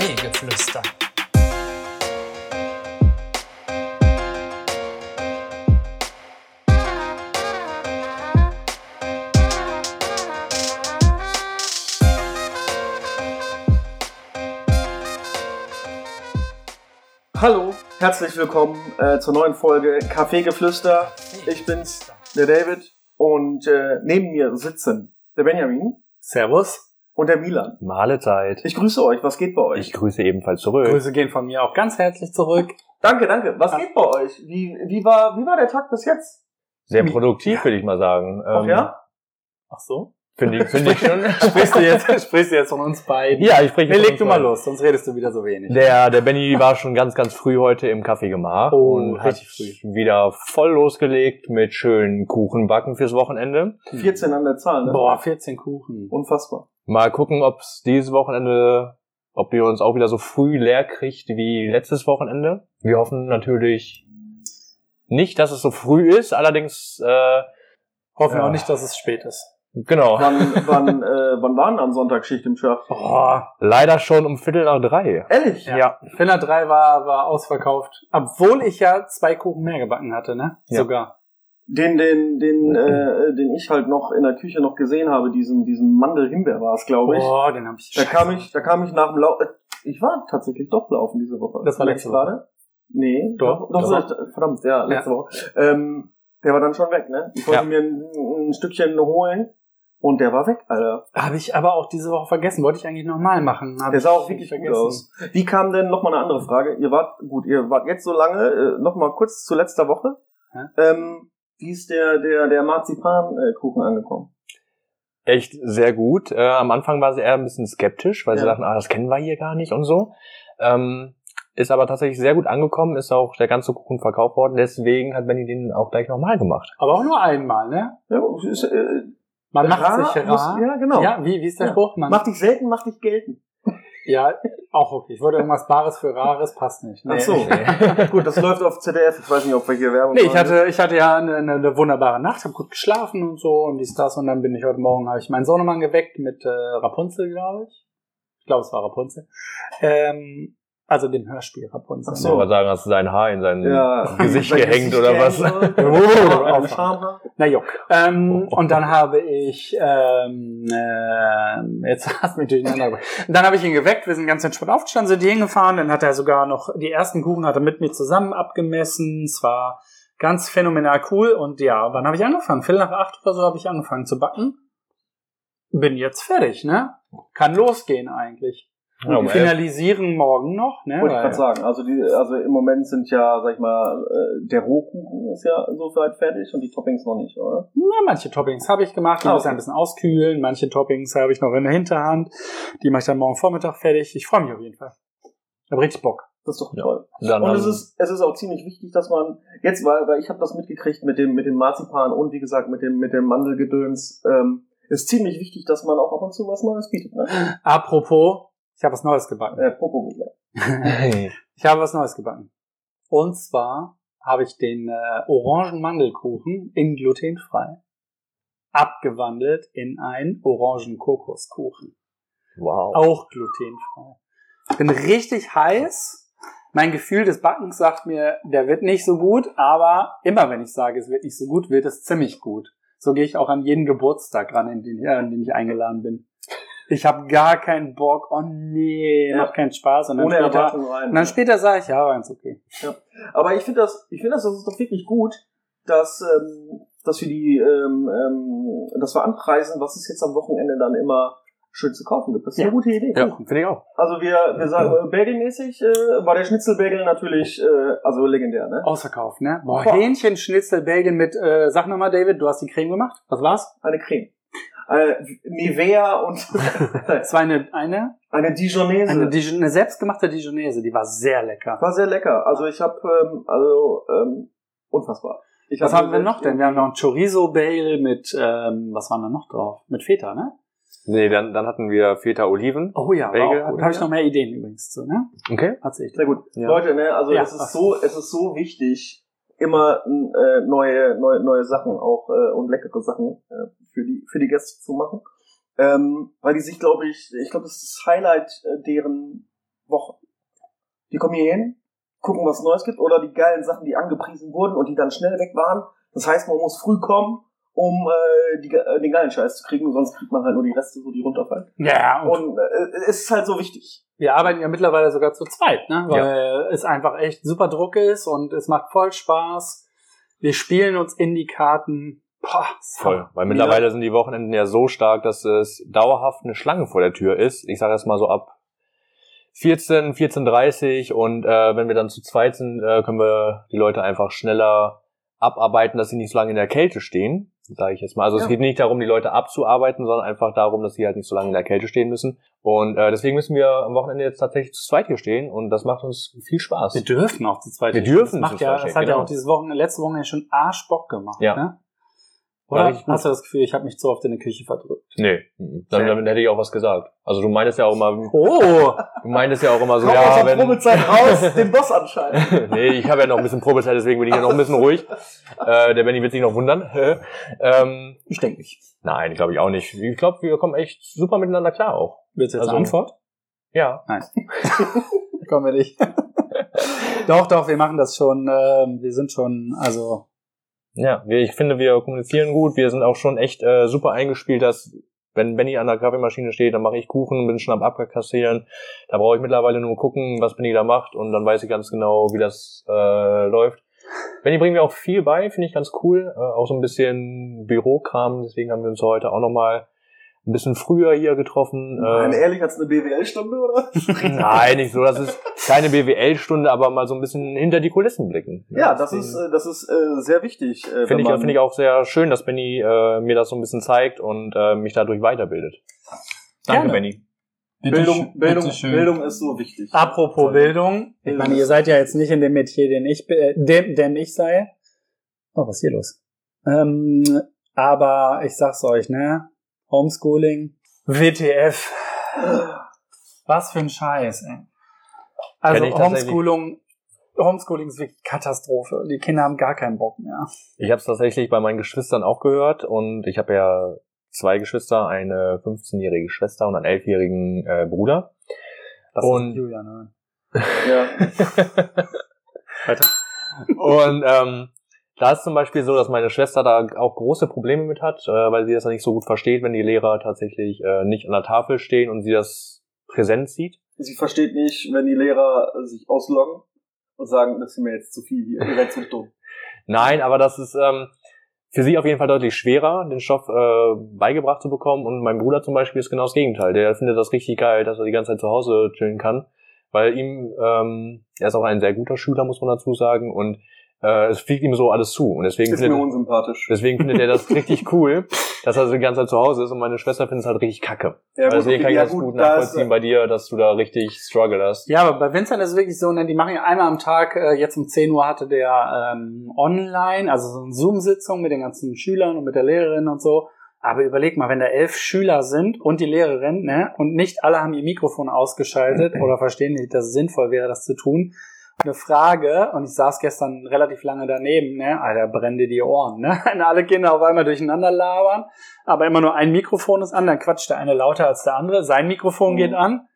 Kaffeegeflüster. Hallo, herzlich willkommen äh, zur neuen Folge Kaffeegeflüster. Ich bin's, der David, und äh, neben mir sitzen der Benjamin Servus. Und der Milan. Mahlezeit. Ich grüße euch, was geht bei euch? Ich grüße ebenfalls zurück. Grüße gehen von mir auch ganz herzlich zurück. Danke, danke. Was geht bei euch? Wie, wie, war, wie war der Tag bis jetzt? Sehr produktiv, würde ich mal sagen. Ach Ähm, ja? Ach so? Finde ich, finde ich schon. Sprichst du jetzt, sprichst du jetzt von uns beiden? ja, ich spreche Nee, leg du mal los, sonst redest du wieder so wenig. Der, der Benny war schon ganz, ganz früh heute im Kaffee gemacht Oh, und richtig hat wieder voll losgelegt mit schönen Kuchenbacken fürs Wochenende. 14 an der Zahl, ne? Boah, 14 Kuchen. Unfassbar. Mal gucken, ob es dieses Wochenende, ob ihr uns auch wieder so früh leer kriegt wie letztes Wochenende. Wir hoffen natürlich nicht, dass es so früh ist, allerdings, äh, Hoffen Ja. auch nicht, dass es spät ist. genau, Wann, wann, äh, wann waren am Sonntag Schicht im Schacht? Boah. leider schon um Viertel nach drei. Ehrlich? Ja. Finner 3 war, war ausverkauft. Obwohl ich ja zwei Kuchen mehr gebacken hatte, ne? Ja. Sogar. Den, den, den, äh, den ich halt noch in der Küche noch gesehen habe, diesen, diesen Mandel-Himbeer war es, glaube ich. Boah, den hab ich. Da kam ich, da kam ich nach dem Lauf. Ich war tatsächlich doch laufen diese Woche. Das war letzte du gerade? Nee, Doch. doch, doch, verdammt, ja, letzte Woche. Ähm, der war dann schon weg, ne? Ich wollte Ja. mir ein, ein Stückchen holen und der war weg, Alter. Habe ich aber auch diese Woche vergessen. Wollte ich eigentlich nochmal machen. Hab Der sah ich auch wirklich gut aus. Wie kam denn, noch mal eine andere Frage, ihr wart, gut, ihr wart jetzt so lange, äh, noch mal kurz zu letzter Woche. Ja. Ähm, wie ist der, der, der Marzipankuchen angekommen? echt sehr gut. Äh, am Anfang war sie eher ein bisschen skeptisch, weil sie Ja. dachten, ah, das kennen wir hier gar nicht und so. Ähm, ist aber tatsächlich sehr gut angekommen, ist auch der ganze Kuchen verkauft worden. Deswegen hat Benny den auch gleich nochmal gemacht. Aber auch nur einmal, ne? Ja, ist, äh, Man macht rar sich muss- rar. Ja, genau. Ja, wie, wie ist der Ja. Spruch? Man, Mach dich selten, mach dich gelten. Ja, auch okay. Ich wollte irgendwas Bares für Rares, passt nicht. Ach so. Nee, Gut, das läuft auf ZDF. Ich weiß nicht, ob wir hier Werbung nee ich hatte, ich hatte ja eine, eine, eine wunderbare Nacht, habe gut geschlafen und so und dies, das und dann bin ich heute Morgen, habe ich meinen Sohnemann geweckt mit äh, Rapunzel, glaube ich. Ich glaube, es war Rapunzel. Ähm, also dem Hörspiel Rapunzel. Ach Ich so. wollte sagen, hast du sein Haar in sein ja, Gesicht gehängt oder was? Oh, Schamhaar? Na juck. Ähm, und dann habe ich, ähm, ähm, jetzt hast du mich durcheinander gebracht. Dann habe ich ihn geweckt, wir sind ganz entspannt aufgestanden, sind hier hingefahren, dann hat er sogar noch die ersten Kuchen hat er mit mir zusammen abgemessen. Es war ganz phänomenal cool und ja, wann habe ich angefangen? Viertel nach acht oder so habe ich angefangen zu backen. Bin jetzt fertig, ne? Kann losgehen eigentlich. Ja, um Wir elf. finalisieren morgen noch, ne? Wollte ich gerade sagen. Also, die, also im Moment sind ja, sag ich mal, äh, der Rohkuchen ist ja soweit fertig und die Toppings noch nicht, oder? Na, manche Toppings habe ich gemacht, die Ah, müssen okay. ein bisschen auskühlen. Manche Toppings habe ich noch in der Hinterhand. Die mache ich dann morgen Vormittag fertig. Ich freue mich auf jeden Fall. Ich habe richtig Bock. Das ist doch Ja. toll. Dann Und es ist, es ist auch ziemlich wichtig, dass man jetzt, weil, weil ich habe das mitgekriegt mit dem, mit dem Marzipan und wie gesagt mit dem, mit dem Mandelgedöns, ähm, ist ziemlich wichtig, dass man auch ab und zu was Neues bietet, ne? Apropos, ich habe was Neues gebacken. Äh, Popo gleich. Ich habe was Neues gebacken. Und zwar habe ich den äh, Orangen-Mandelkuchen in glutenfrei abgewandelt in einen Orangen-Kokoskuchen. wow. Auch glutenfrei. Bin richtig heiß. Mein Gefühl des Backens sagt mir, der wird nicht so gut, aber immer wenn ich sage, es wird nicht so gut, wird es ziemlich gut. So gehe ich auch an jeden Geburtstag ran, in den, ja, an den ich eingeladen bin. Ich habe gar keinen Bock, oh nee, Ja. macht keinen Spaß. Und dann, Ohne später, Erwartung rein. und dann später sage ich, ja, war ganz okay. Aber ich finde das, ich finde das, das ist doch wirklich gut, dass, ähm, dass wir die, ähm, ähm, dass wir anpreisen, was es jetzt am Wochenende dann immer schön zu kaufen gibt. Das ist Ja. eine gute Idee. Ja, finde ich auch. Also wir, wir sagen, äh, Bagelmäßig äh, war der Schnitzelbagel natürlich, äh, also legendär, ne? Ausverkauft, ne? Boah, Boah. Hähnchen, Schnitzel, Belgien mit, äh, sag nochmal, David, du hast die Creme gemacht. Was war's? Eine Creme. Äh, Nivea und Es war eine, eine, eine Dijonese. eine, Dijon eine selbstgemachte Dijonese, die war sehr lecker. War sehr lecker. Also ich habe, ähm, also ähm, unfassbar. Ich Was hab haben wir noch denn? Wir haben noch ein Chorizo Bagel mit, ähm, was waren da noch drauf? Mit Feta, ne? Nee, dann, dann hatten wir Feta Oliven. Oh ja, Bagel auch gut. Habe ich noch mehr Ideen übrigens zu, ne? Okay. Tatsächlich. Sehr gut. Ja. Leute, ne, also Ja, es ist so, es ist so wichtig, immer äh, neue, neue, neue Sachen auch äh, und leckere Sachen äh, für die für die Gäste zu machen, ähm, weil die sich, glaube ich, ich glaube, das ist das Highlight äh, deren Wochen. Die kommen hier hin, gucken, was Neues gibt oder die geilen Sachen, die angepriesen wurden und die dann schnell weg waren. Das heißt, man muss früh kommen, um äh, die, äh, den geilen Scheiß zu kriegen, sonst kriegt man halt nur die Reste, so die runterfallen. Ja, und Und äh, es ist halt so wichtig. wir arbeiten ja mittlerweile sogar zu zweit, ne? Weil es einfach echt super Druck ist und es macht voll Spaß. Wir spielen uns in die Karten. Boah, Voll. Weil mittlerweile sind die Wochenenden ja so stark, dass es dauerhaft eine Schlange vor der Tür ist. Ich sage das mal so ab 14, 14.30 und äh, wenn wir dann zu zweit sind, äh, können wir die Leute einfach schneller abarbeiten, dass sie nicht so lange in der Kälte stehen, sage ich jetzt mal. Also es Ja. geht nicht darum, die Leute abzuarbeiten, sondern einfach darum, dass sie halt nicht so lange in der Kälte stehen müssen. Und äh, deswegen müssen wir am Wochenende jetzt tatsächlich zu zweit hier stehen und das macht uns viel Spaß. Wir dürfen auch zu zweit. Wir stehen. dürfen Das zu macht ja, das hat ja genau. auch dieses Wochenende, letzte Wochenende schon Arschbock gemacht. Ja. Ne? Oder gut. hast du das Gefühl, ich habe mich zu oft in die Küche verdrückt? Nee, dann, dann hätte ich auch was gesagt. Also du meintest ja auch immer, Oh! du meintest ja auch immer so, Komm aus ja, der wenn, Probezeit raus, den Boss anschalten. nee, ich habe ja noch ein bisschen Probezeit, deswegen bin ich ja noch ein bisschen ruhig. Äh, der Benny wird sich noch wundern. ähm, ich denke nicht. nein, glaube ich auch nicht. Ich glaube, wir kommen echt super miteinander klar auch. Willst du jetzt Also- eine Antwort? Ja. Nein. Kommen wir nicht. doch, doch, wir machen das schon. Ähm, wir sind schon, also Ja, ich finde, wir kommunizieren gut. Wir sind auch schon echt äh, super eingespielt, dass wenn Benny an der Kaffeemaschine steht, dann mache ich Kuchen, bin schon am Abkassieren. Da brauche ich mittlerweile nur gucken, was Benny da macht und dann weiß ich ganz genau, wie das äh, läuft. Benny bringt mir auch viel bei, finde ich ganz cool. Äh, auch so ein bisschen Bürokram, deswegen haben wir uns heute auch nochmal ein bisschen früher hier getroffen. Nein, Äh, ehrlich, hat's eine BWL-Stunde, oder? nein, nicht so, das ist keine BWL-Stunde, aber mal so ein bisschen hinter die Kulissen blicken. Ja, das Deswegen- ist, äh, das ist äh, sehr wichtig. Äh, Finde wenn ich, finde ich auch sehr schön, dass Benny äh, mir das so ein bisschen zeigt und äh, mich dadurch weiterbildet. Danke, Gerne. Benny. Bildung, Bildung, Bitteschön. Bildung ist so wichtig. apropos Bildung. Ich meine, ihr seid ja jetzt nicht in dem Metier, den ich, äh, dem, dem ich sei. Oh, was ist hier los? Ähm, aber ich sag's euch, ne? Homeschooling, WTF. Was für ein Scheiß, ey. Also. Homeschooling, Homeschooling ist wirklich Katastrophe. Die Kinder haben gar keinen Bock mehr. Ich habe es tatsächlich bei meinen Geschwistern auch gehört und ich habe ja zwei Geschwister, eine 15-jährige Schwester und einen 11-jährigen äh, Bruder. Das Und- ist Julian, ne? Ja. Weiter. Und ähm, da ist zum Beispiel so, dass meine Schwester da auch große Probleme mit hat, äh, weil sie das ja nicht so gut versteht, wenn die Lehrer tatsächlich äh, nicht an der Tafel stehen und sie das präsent sieht. Sie versteht nicht, wenn die Lehrer sich ausloggen und sagen, das ist mir jetzt zu viel hier, ihr seid zu dumm. Nein, aber das ist ähm, für sie auf jeden Fall deutlich schwerer, den Stoff äh, beigebracht zu bekommen. Und mein Bruder zum Beispiel ist genau das Gegenteil. Der findet das richtig geil, dass er die ganze Zeit zu Hause chillen kann, weil ihm, ähm, er ist auch ein sehr guter Schüler, muss man dazu sagen, und äh, es fliegt ihm so alles zu. Und deswegen Ist mir findet, unsympathisch. deswegen findet er das richtig cool, dass er so die ganze Zeit zu Hause ist. Und meine Schwester findet es halt richtig kacke. Ja, gut, deswegen kann ich ja, das gut, gut nachvollziehen bei dir, dass du da richtig struggle hast. Ja, aber bei Vincent ist es wirklich so, ne, die machen ja einmal am Tag, äh, jetzt um 10 Uhr hatte der ähm, online, also so eine Zoom-Sitzung mit den ganzen Schülern und mit der Lehrerin und so. Aber überleg mal, wenn da elf Schüler sind und die Lehrerin, ne, und nicht alle haben ihr Mikrofon ausgeschaltet oder verstehen nicht, dass es sinnvoll wäre, das zu tun. Eine Frage, und ich saß gestern relativ lange daneben, ne, Alter, brennen dir die Ohren, ne, wenn alle Kinder auf einmal durcheinander labern, aber immer nur ein Mikrofon ist an, dann quatscht der eine lauter als der andere, sein Mikrofon Mhm. geht an,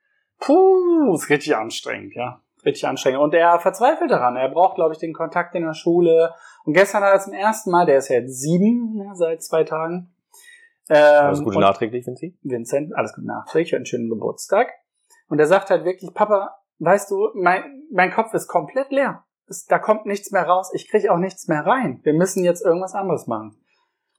Puh, ist richtig anstrengend, ja. Richtig anstrengend. Und er verzweifelt daran. Er braucht, glaube ich, den Kontakt in der Schule. Und gestern hat er zum ersten Mal, der ist ja jetzt sieben ne, seit zwei Tagen. Ähm, Alles Gute und nachträglich, Vinci. Vincent, alles Gute nachträglich, einen schönen Geburtstag. Und er sagt halt wirklich, Papa, weißt du, mein, mein Kopf ist komplett leer. Es, da kommt nichts mehr raus. Ich kriege auch nichts mehr rein. Wir müssen jetzt irgendwas anderes machen.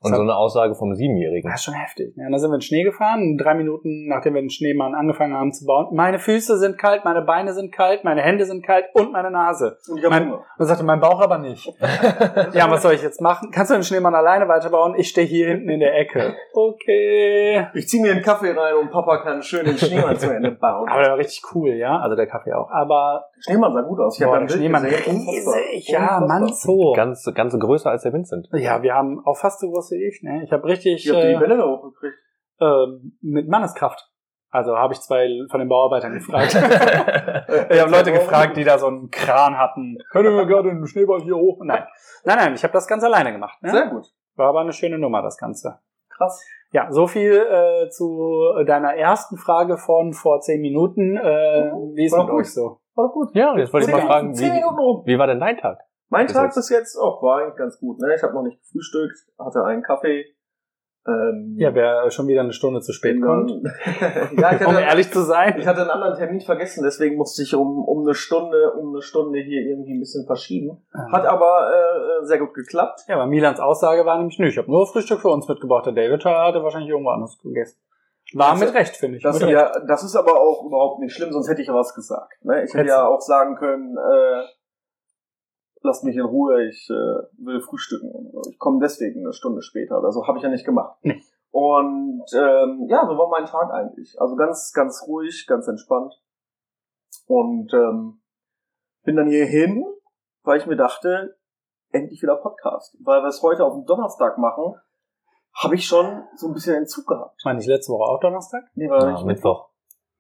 Und so eine Aussage vom Siebenjährigen. Das ist schon heftig. Ja, und dann sind wir in den Schnee gefahren, drei Minuten nachdem wir den Schneemann angefangen haben zu bauen. Meine Füße sind kalt, meine Beine sind kalt, meine Hände sind kalt und meine Nase. Und ich hab Mein, Hunger. und dann sagte mein Bauch aber nicht. Ja, was soll ich jetzt machen? Kannst du den Schneemann alleine weiterbauen? Ich stehe hier hinten in der Ecke. Okay. Ich zieh mir einen Kaffee rein und Papa kann schön den Schneemann zu Ende bauen. Aber der war richtig cool, ja. Also der Kaffee auch. Aber Schneemann sah gut aus. Ich boah, hab der da ein Bild Schneemann riesig. Ja. Mann, so. Ganz, ganz größer als der Vincent. Ja, wir haben auch fast so groß wie ich. Ne? Ich habe richtig Ich hab die äh, Bälle da hochgekriegt. äh, mit Manneskraft. Also habe ich zwei von den Bauarbeitern gefragt. Ich habe Leute gefragt, die da so einen Kran hatten. Können wir gerade einen Schneeball hier hoch? Nein. Nein, nein, ich habe das ganz alleine gemacht. Ne? Sehr gut. War aber eine schöne Nummer, das Ganze. Krass. Ja, so viel äh, zu deiner ersten Frage von vor zehn Minuten. Äh, wie ist mit euch so? War doch gut. Ja, und jetzt wollte ich mal fragen, wie, Minuten rum. wie war denn dein Tag? Mein Bis Tag jetzt. bis jetzt auch war eigentlich ganz gut. Ne? Ich habe noch nicht gefrühstückt, hatte einen Kaffee. Ähm, Ja, wer schon wieder eine Stunde zu spät kommt. ja, ich Um hatte, ehrlich zu sein. ich hatte einen anderen Termin vergessen, deswegen musste ich um, um eine Stunde, um eine Stunde hier irgendwie ein bisschen verschieben. Hat aber äh, sehr gut geklappt. Ja, aber Milans Aussage war nämlich, nö, ich habe nur Frühstück für uns mitgebracht. Der David hatte wahrscheinlich irgendwo anders gegessen. War mit Recht, finde ich. Das, ja, das ist aber auch überhaupt nicht schlimm, sonst hätte ich ja was gesagt. Ne? Ich hätte ja auch sagen können, äh, lasst mich in Ruhe, ich äh, will frühstücken. Ich komme deswegen eine Stunde später oder so, habe ich ja nicht gemacht. Nee. Und ähm, ja, so war mein Tag eigentlich. Also ganz, ganz ruhig, ganz entspannt. Und ähm, bin dann hier hin, weil ich mir dachte, endlich wieder Podcast. Weil wir es heute auf dem Donnerstag machen, habe ich schon so ein bisschen Entzug gehabt. War nicht letzte Woche auch Donnerstag? Nee, weil Ja, ich Mittwoch.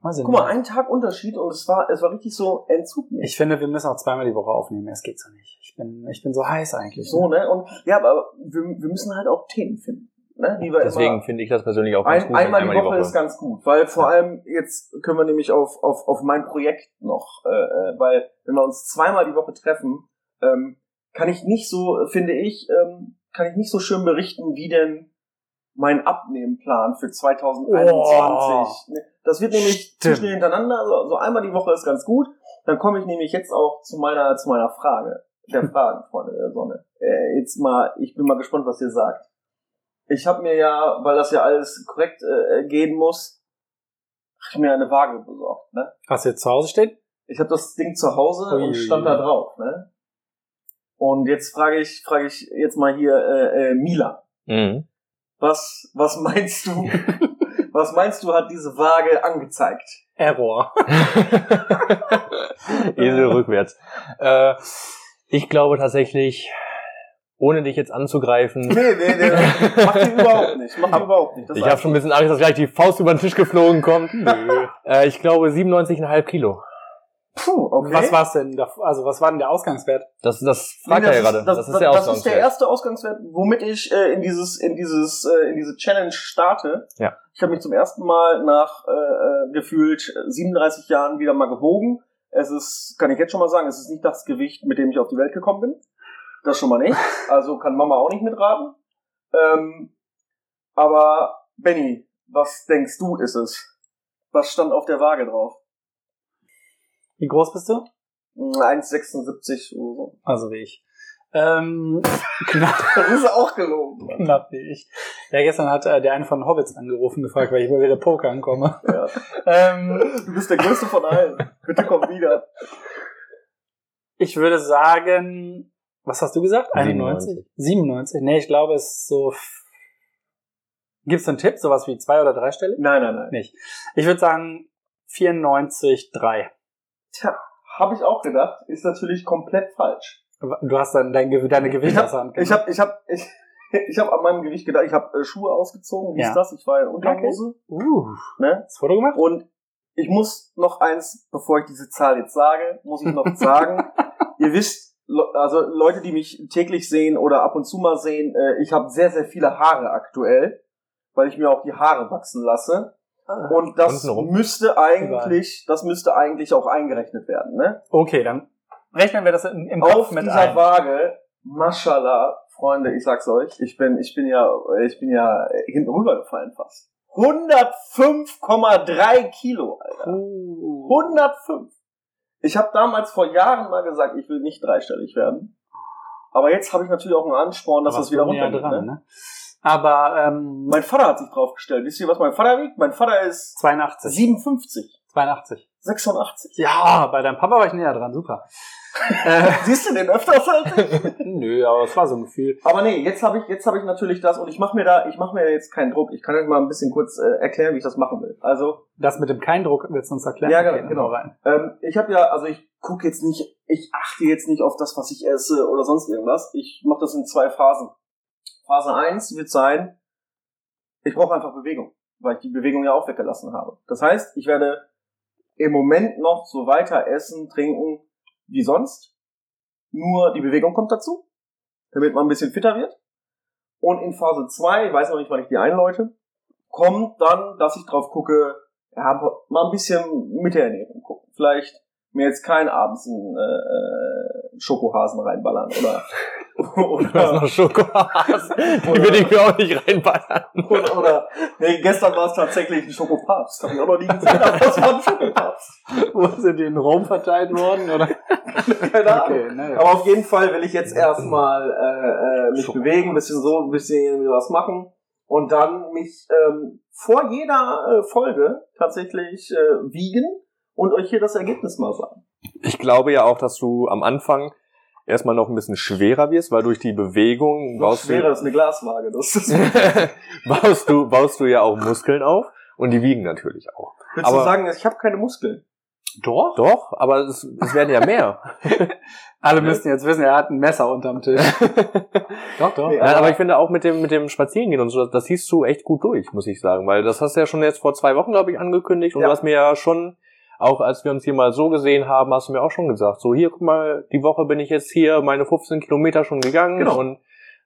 Ich Guck nicht. mal, ein Tag Unterschied und es war, es war richtig so Entzug. Ich finde, wir müssen auch zweimal die Woche aufnehmen. Es geht so nicht. Ich bin, ich bin so heiß eigentlich. so, ne? Und ja, aber wir, wir müssen halt auch Themen finden. Ne? Die Deswegen finde ich das persönlich auch ganz ein, gut. wenn einmal die Woche, ist ganz gut, weil vor allem jetzt können wir nämlich auf, auf, auf mein Projekt noch, äh, äh, weil wenn wir uns zweimal die Woche treffen, ähm, kann ich nicht so, finde ich, ähm, kann ich nicht so schön berichten, wie denn mein Abnehmenplan für 2021. Ne, Das wird nämlich Stimmt. schnell hintereinander, so, so einmal die Woche ist ganz gut. Dann komme ich nämlich jetzt auch zu meiner, zu meiner Frage, der Fragen, Freunde der Sonne. Äh, jetzt mal, ich bin mal gespannt, was ihr sagt. Ich habe mir ja, weil das ja alles korrekt äh, gehen muss, hab ich mir eine Waage besorgt. Ne? Was jetzt zu Hause steht? Ich habe das Ding zu Hause Ui. und stand da drauf. Ne? Und jetzt frage ich, frage ich jetzt mal hier äh, äh, Mila. Mhm. Was, was meinst du? was meinst du, hat diese Waage angezeigt? Error. Esel rückwärts. Äh, ich glaube tatsächlich, ohne dich jetzt anzugreifen, Nee, nee, nee. Macht die überhaupt nicht. Macht die überhaupt nicht. Das ich habe schon ein bisschen Angst, dass gleich die Faust über den Tisch geflogen kommt. Nö. Äh, ich glaube 97,5 Kilo. Puh, okay. Was war's denn? da- Also was war denn der Ausgangswert? Das, das Nee, fragt er ja das gerade. ist- Das, ist der das ist der Ausgangswert. erste Ausgangswert, womit ich äh, in dieses, in dieses, äh, in diese Challenge starte. Ja. Ich habe mich zum ersten Mal nach äh, äh, gefühlt 37 Jahren wieder mal gewogen. Es ist, kann ich jetzt schon mal sagen, es ist nicht das Gewicht, mit dem ich auf die Welt gekommen bin. Das schon mal nicht. Also kann Mama auch nicht mitraten. Ähm, aber Benny, was denkst du, ist es? Was stand auf der Waage drauf? Wie groß bist du? 1,76 oder so. Also wie ich. Ähm, knapp, Das ist auch gelogen. Knapp wie ich. Ja, gestern hat äh, der eine von Hobbits angerufen, gefragt, weil ich mal wieder Poker ankomme. Ja. Ähm, Du bist der Größte von allen. Bitte komm wieder. ich würde sagen, was hast du gesagt? 91? 97? Nee, ich glaube, es ist so... f- Gibt's einen Tipp? Sowas wie zwei oder drei Stelle? Nein, nein, nein. Nicht. Ich würde sagen 94,3. Tja, habe ich auch gedacht. Ist natürlich komplett falsch. Du hast dann dein, deine Ich Gewicht aus der habe ich hab, ich hab, ich, ich hab an meinem Gewicht gedacht, ich habe äh, Schuhe ausgezogen, wie Ja. ist das? Ich war in Unterhose. Uh, Ne? du Foto gemacht? Und ich muss noch eins, bevor ich diese Zahl jetzt sage, muss ich noch sagen. Ihr wisst, also Leute, die mich täglich sehen oder ab und zu mal sehen, äh, ich habe sehr, sehr viele Haare aktuell, weil ich mir auch die Haare wachsen lasse. Und das müsste eigentlich, das müsste eigentlich auch eingerechnet werden, ne? Okay, dann rechnen wir das im, im Kopf Auf mit dieser ein. Waage, mashallah, Freunde, ich sag's euch, ich bin, ich bin ja, ich bin ja hinten rübergefallen fast. 105,3 Kilo, Alter. Uh. 105. Ich habe damals vor Jahren mal gesagt, ich will nicht dreistellig werden. Aber jetzt habe ich natürlich auch einen Ansporn, dass Aber das wieder runtergeht. dran, ne? ne? Aber ähm, Mein Vater hat sich draufgestellt. Wisst ihr, was mein Vater wiegt? Mein Vater ist 82. 57, 82. 86. Ja, bei deinem Papa war ich näher dran, super. äh, Siehst du den öfters ich? nö, aber es war so ein Gefühl. Aber nee, jetzt habe ich jetzt habe ich natürlich das und ich mache mir da ich mache mir jetzt keinen Druck. Ich kann euch mal ein bisschen kurz äh, erklären, wie ich das machen will. Also Das mit dem kein Druck willst du uns erklären? Ja, Okay, genau. rein. ähm, ich habe ja also ich gucke jetzt nicht, ich achte jetzt nicht auf das, was ich esse oder sonst irgendwas. Ich mache das in zwei Phasen. Phase 1 wird sein, ich brauche einfach Bewegung, weil ich die Bewegung ja auch weggelassen habe. Das heißt, ich werde im Moment noch so weiter essen, trinken wie sonst. Nur die Bewegung kommt dazu, damit man ein bisschen fitter wird. Und in Phase 2, ich weiß noch nicht, wann ich die einläute, kommt dann, dass ich drauf gucke, ja, mal ein bisschen mit der Ernährung gucken. Vielleicht mir jetzt kein abends einen äh, Schokohasen reinballern oder Das ist oder, noch Schokohasen. Die würde ich mir auch nicht reinballern. oder, oder nee, gestern war es tatsächlich ein Schokopapst. Hab ich auch noch nie gesehen, aber das war ein Schokopapst. Wo sind die in Rom verteilt worden? Oder? Keine Ahnung. Okay, naja. Aber auf jeden Fall will ich jetzt erstmal äh, äh, mich bewegen, ein bisschen so, ein bisschen irgendwie was machen und dann mich ähm, vor jeder äh, Folge tatsächlich äh, wiegen und euch hier das Ergebnis mal sagen. Ich glaube ja auch, dass du am Anfang erstmal noch ein bisschen schwerer wirst, weil durch die Bewegung Was baust schwerer ist eine Glaswaage. Das ist, du, baust du baust du ja auch Muskeln auf und die wiegen natürlich auch. willst du Aber- sagen, ich habe keine Muskeln? Doch. Doch, aber es, es werden ja mehr. Alle müssten jetzt wissen, er hat ein Messer unterm Tisch. doch, doch. Nee, Nein, aber ich finde auch mit dem mit dem Spazierengehen und so, das, das siehst du echt gut durch, muss ich sagen, weil das hast du ja schon jetzt vor zwei Wochen, glaube ich, angekündigt und Ja. du hast mir ja schon auch als wir uns hier mal so gesehen haben, hast du mir auch schon gesagt, so hier, guck mal, die Woche bin ich jetzt hier meine 15 Kilometer schon gegangen Genau. und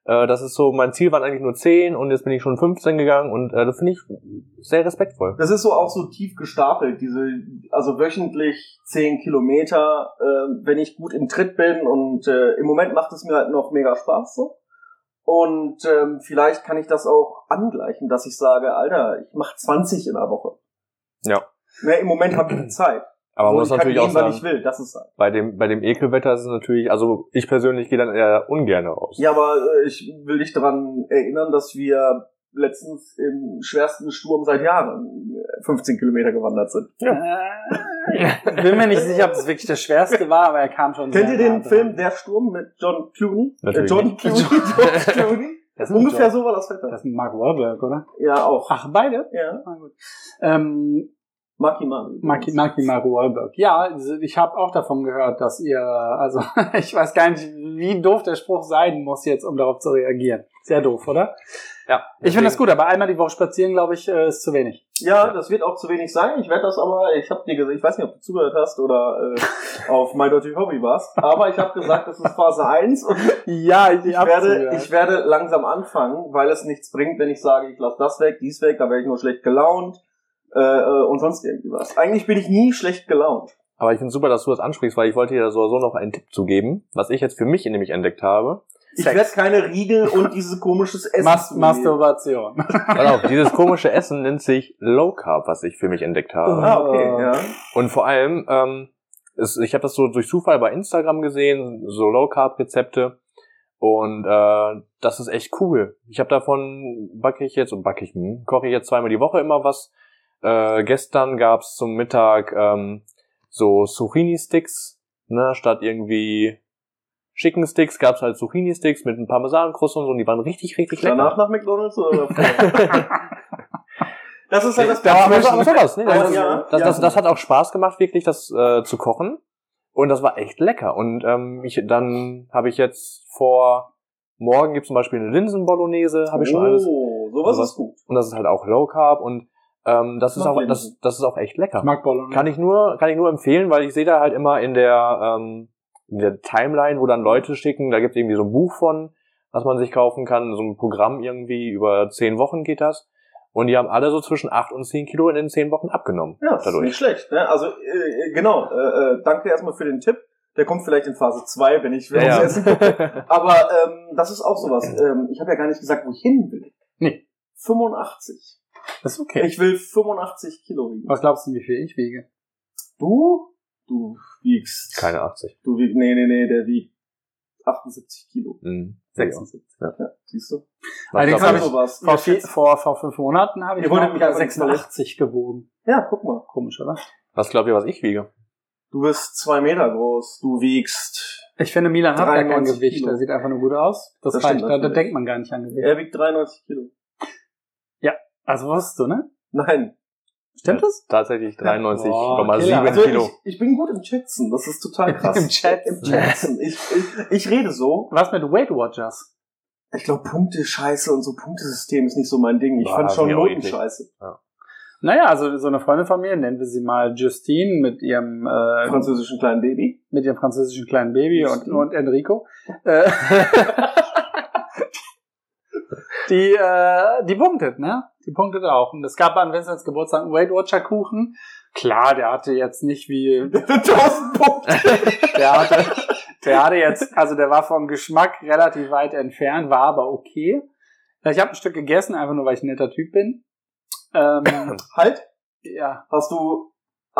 äh, das ist so, mein Ziel waren eigentlich nur 10 und jetzt bin ich schon 15 gegangen und äh, das finde ich sehr respektvoll. Das ist so auch so tief gestapelt, diese, also wöchentlich 10 Kilometer, äh, wenn ich gut im Tritt bin und äh, im Moment macht es mir halt noch mega Spaß so. Und ähm, vielleicht kann ich das auch angleichen, dass ich sage, Alter, ich mache 20 in der Woche. Ja. Ne, Im Moment habe ich die Zeit. Aber man Und muss ich natürlich gehen, auch sagen, ich will, das ist halt. bei dem, bei dem Ekelwetter ist es natürlich, also ich persönlich gehe dann eher ungern raus. Ja, aber äh, ich will dich daran erinnern, dass wir letztens im schwersten Sturm seit Jahren äh, 15 Kilometer gewandert sind. Äh, bin mir nicht sicher, ob das wirklich das Schwerste war, aber er kam schon Kennt sehr ihr den. Film Der Sturm mit John Clooney? Natürlich Äh, John. Clooney, George Clooney. Das ist Ungefähr ein so war das. Wetter. Das ist ein Mark Wahlberg, oder? Ja, auch. Ach, beide? Ja. Na gut. Ähm, Maki Maki. Maki, Maki Mark Wahlberg. Ja, also ich habe auch davon gehört, dass ihr, also ich weiß gar nicht, wie doof der Spruch sein muss jetzt, um darauf zu reagieren. Sehr doof, oder? Ja. Ich finde das gut, aber einmal die Woche spazieren, glaube ich, äh, ist zu wenig. Ja, das wird auch zu wenig sein. Ich werde das aber, ich habe dir gesagt, ich weiß nicht, ob du zugehört hast oder äh, auf My Dirty Hobby warst, aber ich habe gesagt, das ist Phase 1 und Ja, ich werde, ich werde langsam anfangen, weil es nichts bringt, wenn ich sage, ich lasse das weg, dies weg, da werde ich nur schlecht gelaunt äh, äh, und sonst irgendwie was. Eigentlich bin ich nie schlecht gelaunt. Aber ich finde super, dass du das ansprichst, weil ich wollte dir so so noch einen Tipp zu geben, was ich jetzt für mich nämlich entdeckt habe. Ich werde keine Riegel und dieses komisches Essen Mas Masturbation. Pass auf, dieses komische Essen nennt sich Low Carb, was ich für mich entdeckt habe. Ah, okay, ja. Und vor allem, ähm, es, ich habe das so durch Zufall bei Instagram gesehen, so Low Carb Rezepte. Und äh, das ist echt cool. Ich habe davon backe ich jetzt und backe ich, hm, koche ich jetzt zweimal die Woche immer was. Äh, gestern gab's zum Mittag ähm, so Zucchini Sticks, ne, statt irgendwie Chicken Sticks gab's halt Zucchini Sticks mit einem Parmesankruste und so, und die waren richtig, richtig lecker. Danach nach McDonalds oder das ist halt das Ja, aber, Problem. aber sowas, ne? Also, Das, ja, das, ja. das, das hat auch Spaß gemacht, wirklich das äh, zu kochen. Und das war echt lecker. Und ähm, ich, dann habe ich jetzt vor morgen gibt zum Beispiel eine Linsen-Bolognese, habe ich schon alles. Oh, sowas Sowas- ist gut. Und das ist halt auch Low Carb und ähm, das ist auch das, das ist auch echt lecker. Ich mag Bolognese. Kann ich nur kann ich nur empfehlen, weil ich sehe da halt immer in der ähm, in der Timeline, wo dann Leute schicken, da gibt es irgendwie so ein Buch von, was man sich kaufen kann, so ein Programm irgendwie über zehn Wochen geht das. Und die haben alle so zwischen acht und zehn Kilo in den zehn Wochen abgenommen. Ja, das ist dadurch. nicht schlecht. Ne? Also äh, genau, äh, äh, danke erstmal für den Tipp. Der kommt vielleicht in Phase 2, wenn ich wenn Ja, ja. essen gucke. Aber ähm, das ist auch sowas. Ähm, ich habe ja gar nicht gesagt, wo ich hin will. Nee. 85. Das ist okay. Ich will 85 Kilo wiegen. Was glaubst du, wie viel ich wiege? Du? Du wiegst. Keine 80. Du wiegst. Nee, nee, nee, der wiegt 78 Kilo. Mhm. 76. Ja, siehst du? Allerdings Was habe ich sowas. vor, vier, vor, vor fünf Monaten habe ich Ihr wolltet noch mich aber nicht 86 gewogen. Ja, guck mal. Komisch, oder? was glaubt ihr, was ich wiege? Du bist zwei Meter groß. Du wiegst. Ich finde, Milan hat gar kein 93 Gewicht. Kilo. Er sieht einfach nur gut aus. Das, Das reicht. stimmt Da, da denkt man gar nicht an Gewicht. Er wiegt 93 Kilo. Also wusstest du, ne? Nein. Stimmt das? Tatsächlich Boah, 93,7 Killer. Also Kilo. ich, ich bin gut im Schätzen. Das ist total krass. Im Schätzen. Im Schätzen. Ich, ich, ich rede so. Was mit Weight Watchers? Ich glaube, Punkte scheiße und so Punktesystem ist nicht so mein Ding. Ich Boah, fand schon Noten scheiße. Naja, also so eine Freundin von mir, nennen wir sie mal Justine, mit ihrem, äh, Französischen kleinen Baby. mit ihrem französischen kleinen Baby und, Justine. und Enrico. Äh, die, äh, die punktet, ne? Die punktet auch. Und es gab an Vincents Geburtstag einen Weight Watcher Kuchen. Klar, der hatte jetzt nicht wie, 1000 Punkte. der hatte, der hatte jetzt, also der war vom Geschmack relativ weit entfernt, war aber okay. Ich habe ein Stück gegessen, einfach nur, weil ich ein netter Typ bin. Ähm, Halt, ja, hast du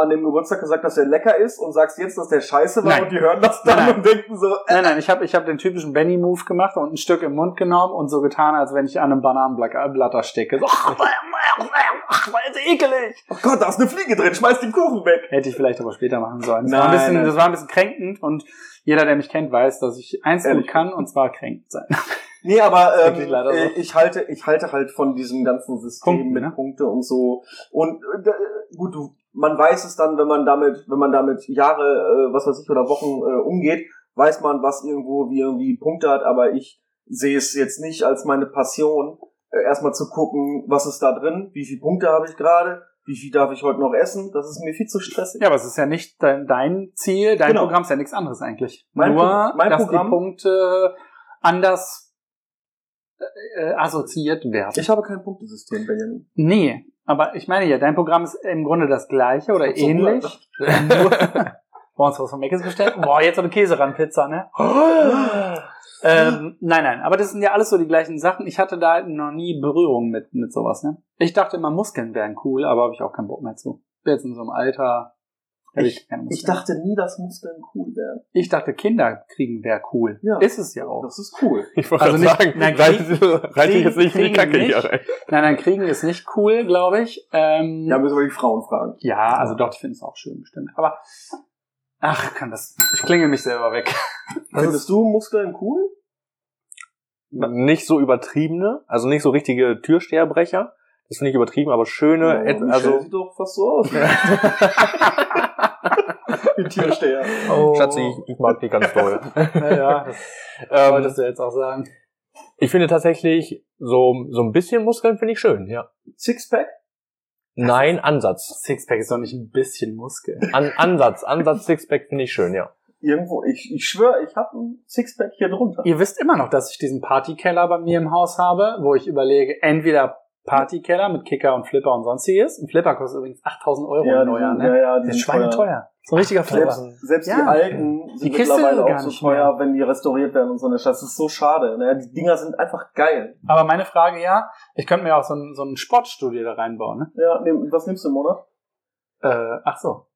an dem Geburtstag gesagt, dass der lecker ist und sagst jetzt, dass der scheiße war Nein. und die hören das dann Nein, nein. und denken so, äh, Nein, nein, ich habe ich hab den typischen Benny-Move gemacht und ein Stück im Mund genommen und so getan, als wenn ich an einem Bananenblatter stecke. So, ach, war jetzt ekelig. oh Gott, da ist eine Fliege drin, schmeiß den Kuchen weg. Hätte ich vielleicht aber später machen sollen. Das, war, ein Nein, bisschen, nein. das war ein bisschen kränkend und jeder, der mich kennt, weiß, dass ich eins gut Ehrlich? kann und zwar kränkt sein. Nee, aber ähm, so. ich halte, ich halte halt von diesem ganzen System Punkten, mit ne? Punkte und so. Und äh, gut, du, man weiß es dann, wenn man damit, wenn man damit Jahre, äh, was weiß ich, oder Wochen äh, umgeht, weiß man, was irgendwo wie irgendwie Punkte hat. Aber ich sehe es jetzt nicht als meine Passion, äh, erstmal zu gucken, was ist da drin, wie viele Punkte habe ich gerade, wie viel darf ich heute noch essen. Das ist mir viel zu stressig. Ja, aber es ist ja nicht dein, dein Ziel, dein Genau. Programm ist ja nichts anderes eigentlich. Mein Nur, Pro- mein dass Programm- die Punkte anders äh, assoziiert werden. Ich habe kein Punktesystem, Benjamin. nee, aber ich meine ja, dein Programm ist im Grunde das gleiche oder So, ähnlich. Nur- Wollen uns was von Meckes bestellen? Boah, jetzt so eine Käse-Ran-Pizza, ne? Ähm, nein, nein, aber das sind ja alles so die gleichen Sachen. Ich hatte da noch nie Berührung mit, mit sowas, ne? Ich dachte immer, Muskeln wären cool, aber habe ich auch keinen Bock mehr zu. Bin jetzt in so einem Alter. Ich- Ich dachte nie, dass Muskeln cool wären. ich dachte, Kinder kriegen wäre cool. Ja. Ist es ja auch. Das ist cool. Ich wollte Also also nicht- sagen, nein, reite reite ich jetzt nicht in die kriegen Kacke nicht. hier rein. Nein, nein, kriegen ist nicht cool, glaube ich. Ähm, Ja, müssen wir die Frauen fragen. ja, also doch, ich finde es auch schön, bestimmt. Aber, ach, kann das, ich klinge mich selber weg. Findest du Muskeln cool? Nicht so übertriebene, also nicht so richtige Türsteherbrecher. Das finde ich übertrieben, aber schöne, Michelle also sieht doch fast so aus. Wie Türsteher. Oh. Schatzi, ich, ich mag die ganz doll. Ja, das ähm, wolltest du jetzt auch sagen. ich finde tatsächlich, so, so ein bisschen Muskeln finde ich schön, ja. Sixpack? Nein, Ansatz. Sixpack ist doch nicht ein bisschen Muskel. An, Ansatz, Ansatz Sixpack finde ich schön, ja. Irgendwo, ich, ich schwöre, ich habe ein Sixpack hier drunter. Ihr wisst immer noch, dass ich diesen Partykeller bei mir im Haus habe, wo ich überlege, entweder Partykeller mit Kicker und Flipper und sonstiges. Ein Flipper kostet übrigens 8000 Euro ja, im Neujahr, ne? ja, ja, die Der ist schweineteuer. So ein richtiger Flipper. Selbst, selbst die Ja. alten sind Die mittlerweile gar auch so nicht teuer, mehr. wenn die restauriert werden und so eine Scheiße. Das ist so schade. Ne? Die Dinger sind einfach geil. Aber meine Frage ja, ich könnte mir auch so ein, so ein Sportstudio da reinbauen, ne? Ja, nehm, was nimmst du im Monat? Äh, ach so.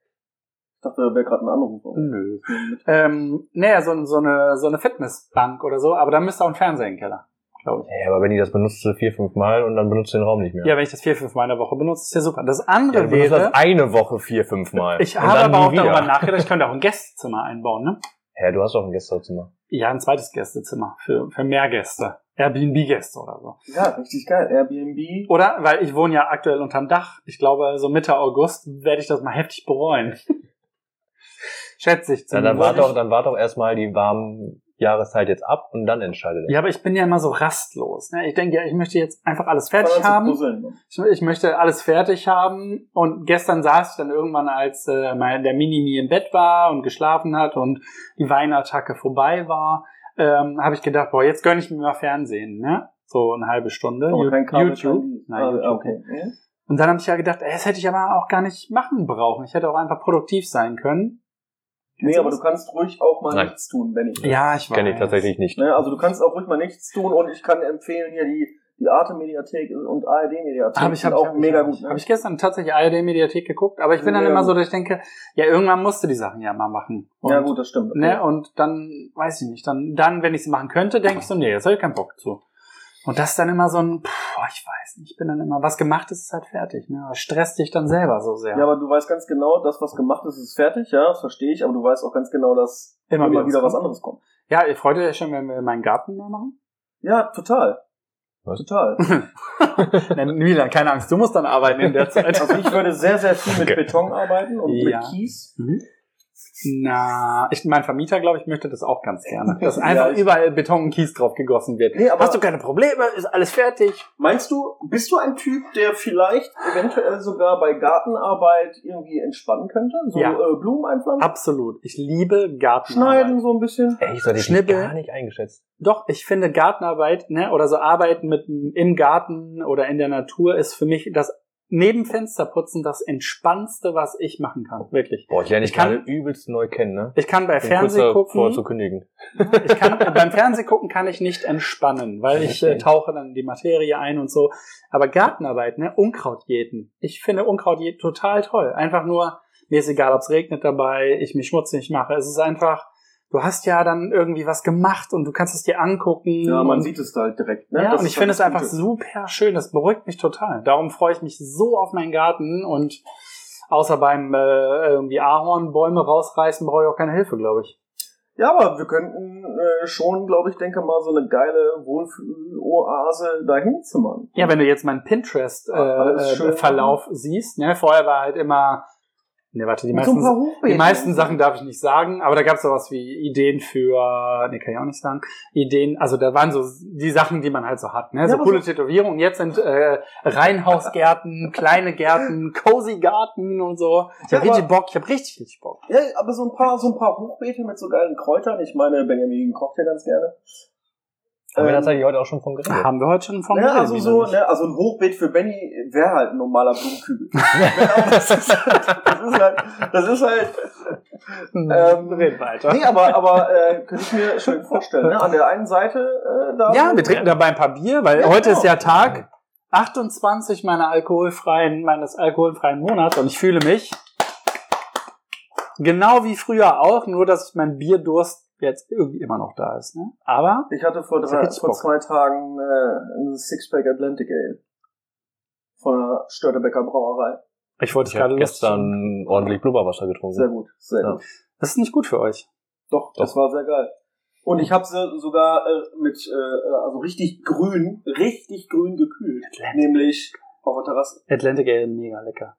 Ich dachte, da wäre gerade ein Anruf. Nö. Ähm, naja, so, so, eine, so eine Fitnessbank oder so, aber da müsste auch ein Fernseher im Keller, glaube ich. Ja, aber wenn die das benutzt, vier, fünf Mal und dann benutzt du den Raum nicht mehr. Ja, wenn ich das vier, fünf Mal in der Woche benutze, ist ja super. Das Ja, andere du benutzt wäre, das eine Woche vier, fünf Mal. ich habe aber auch darüber wieder. nachgedacht, ich könnte auch ein Gästezimmer einbauen, ne? Hä, du hast doch ein Gästezimmer. Ja, ein zweites Gästezimmer für, für mehr Gäste. Airbnb-Gäste oder so. Ja, richtig geil. Airbnb. Oder, weil ich wohne ja aktuell unterm Dach. Ich glaube, so Mitte August werde ich das mal heftig bereuen. Schätze ich Ja, dann zumindest. wart doch, dann wart doch erstmal die warmen Jahreszeit jetzt ab und dann entscheidet Ja, aber ich bin ja immer so rastlos. Ne? Ich denke ja, ich möchte jetzt einfach alles fertig haben. puzzeln. Ich, ich möchte alles fertig haben. Und gestern saß ich dann irgendwann, als äh, mein, der Minimi im Bett war und geschlafen hat und die Weinattacke vorbei war, ähm, habe ich gedacht, boah, jetzt gönne ich mir mal Fernsehen, ne? So eine halbe Stunde. Kabel, YouTube. Nein, Ah, YouTube. okay. Und dann habe ich ja gedacht, ey, das hätte ich aber auch gar nicht machen brauchen. Ich hätte auch einfach produktiv sein können. Nee, aber du kannst ruhig auch mal Nein. nichts tun, Benny. Ja, ich weiß. Kenne ich tatsächlich nicht. Ne, also du kannst auch ruhig mal nichts tun und ich kann empfehlen hier die, die Arte-Mediathek und ARD-Mediathek. Habe ich, hab ich, auch hab ich, mega hab gut. ich, Ne? hab ich gestern tatsächlich ARD-Mediathek geguckt, aber ich bin dann Ja, immer gut. so, dass ich denke, ja, irgendwann musst du die Sachen ja mal machen. Und, ja gut, das stimmt. Ne, und dann, weiß ich nicht, dann, dann wenn ich es machen könnte, denke ich so, nee, jetzt habe ich keinen Bock zu. Und das ist dann immer so ein, pff, ich weiß nicht, ich bin dann immer, was gemacht ist, ist halt fertig. Ne? Das stresst dich dann selber so sehr. Ja, aber du weißt ganz genau, das, was gemacht ist, ist fertig, ja, das verstehe ich, aber du weißt auch ganz genau, dass immer, wieder, was was kommt. anderes kommt. Ja, ihr freut euch schon, wenn wir meinen Garten mal machen? Ja, total. Was? Total. Nein, Milan, keine Angst, du musst dann arbeiten in der Zeit. Also ich würde sehr, sehr viel mit Okay. Beton arbeiten und Ja. mit Kies. Mhm. Na, ich, mein Vermieter, glaube ich, möchte das auch ganz gerne. Dass Ja, einfach ich- überall Beton und Kies drauf gegossen wird. Nee, aber- Hast du keine Probleme? Ist alles fertig? Meinst du, bist du ein Typ, der vielleicht eventuell sogar bei Gartenarbeit irgendwie entspannen könnte? So Ja. äh, Blumen einpflanzen? Absolut. Ich liebe Gartenarbeit. Schneiden so ein bisschen? Ey, ich hatte dich gar nicht eingeschätzt. Doch, ich finde Gartenarbeit, ne, oder so Arbeiten mit im Garten oder in der Natur ist für mich das neben Fensterputzen das entspannendste, was ich machen kann. Wirklich. Boah, ich lerne Ich kann- übelst neu kennen, ne? Ich kann bei zu gucken. kündigen. Ich kann, beim Fernsehen gucken kann ich nicht entspannen, weil ich äh, tauche dann in die Materie ein und so. Aber Gartenarbeit, ne, Unkraut jäten. Ich finde Unkraut jäten total toll. Einfach nur, mir ist egal, ob es regnet dabei, ich mich schmutzig mache. Es ist einfach, du hast ja dann irgendwie was gemacht und du kannst es dir angucken. Ja, man sieht es halt direkt. Ne? ja, Das und ich finde halt es einfach super schön. Das beruhigt mich total. Darum freue ich mich so auf meinen Garten und außer beim äh, irgendwie Ahornbäume rausreißen brauche ich auch keine Hilfe, glaube ich. Ja, aber wir könnten äh, schon, glaube ich, denke mal, so eine geile Wohlfühl-Oase dahin zimmern. Ja, wenn du jetzt meinen Pinterest-Verlauf schön. äh, Verlauf siehst, ne, vorher war halt immer, ne, warte, die so meisten, Hochbeeten. die meisten Sachen darf ich nicht sagen, aber da gab es sowas wie Ideen für, ne, kann ich auch nicht sagen, Ideen, also da waren so die Sachen, die man halt so hat, ne, Ja, so coole Tätowierungen. Jetzt sind äh, Reihenhausgärten, kleine Gärten, cozy Garten und so. Ich Ja, habe richtig Bock, ich habe richtig, richtig Bock. Ja, aber so ein paar, so ein paar Hochbeete mit so geilen Kräutern. Ich meine, Benjamin kocht ja ganz gerne. Haben wir Ähm, tatsächlich heute auch schon von geredet. Haben wir heute schon von Ja, geredet, also wie so, ne, also ein Hochbeet für Benny wäre halt ein normaler Blumenkübel. Das ist halt, das ist halt, das ist halt, ähm, Red weiter. nee, aber, aber, äh, könnte ich mir schön vorstellen, ne, an der einen Seite, äh, da. Ja, wir trinken dabei ein paar Bier, weil Ja, heute genau. ist ja Tag 28 meiner alkoholfreien, meines alkoholfreien Monats und ich fühle mich genau wie früher auch, nur dass ich mein Bierdurst jetzt irgendwie immer noch da ist. Ne? Aber Ich hatte vor, drei, vor zwei Tagen äh, ein Sixpack Atlantic Ale. Von der Störtebecker Brauerei. ich wollte es Ich gerade lustig. gestern ordentlich Blubberwasser getrunken. Sehr gut, sehr Ja. gut. Das ist nicht gut für euch. Doch, das war sehr geil. Und ich habe sie sogar äh, mit, äh, also richtig grün, richtig grün gekühlt. Atlantic. Nämlich auf der Terrasse. Atlantic Ale, mega lecker.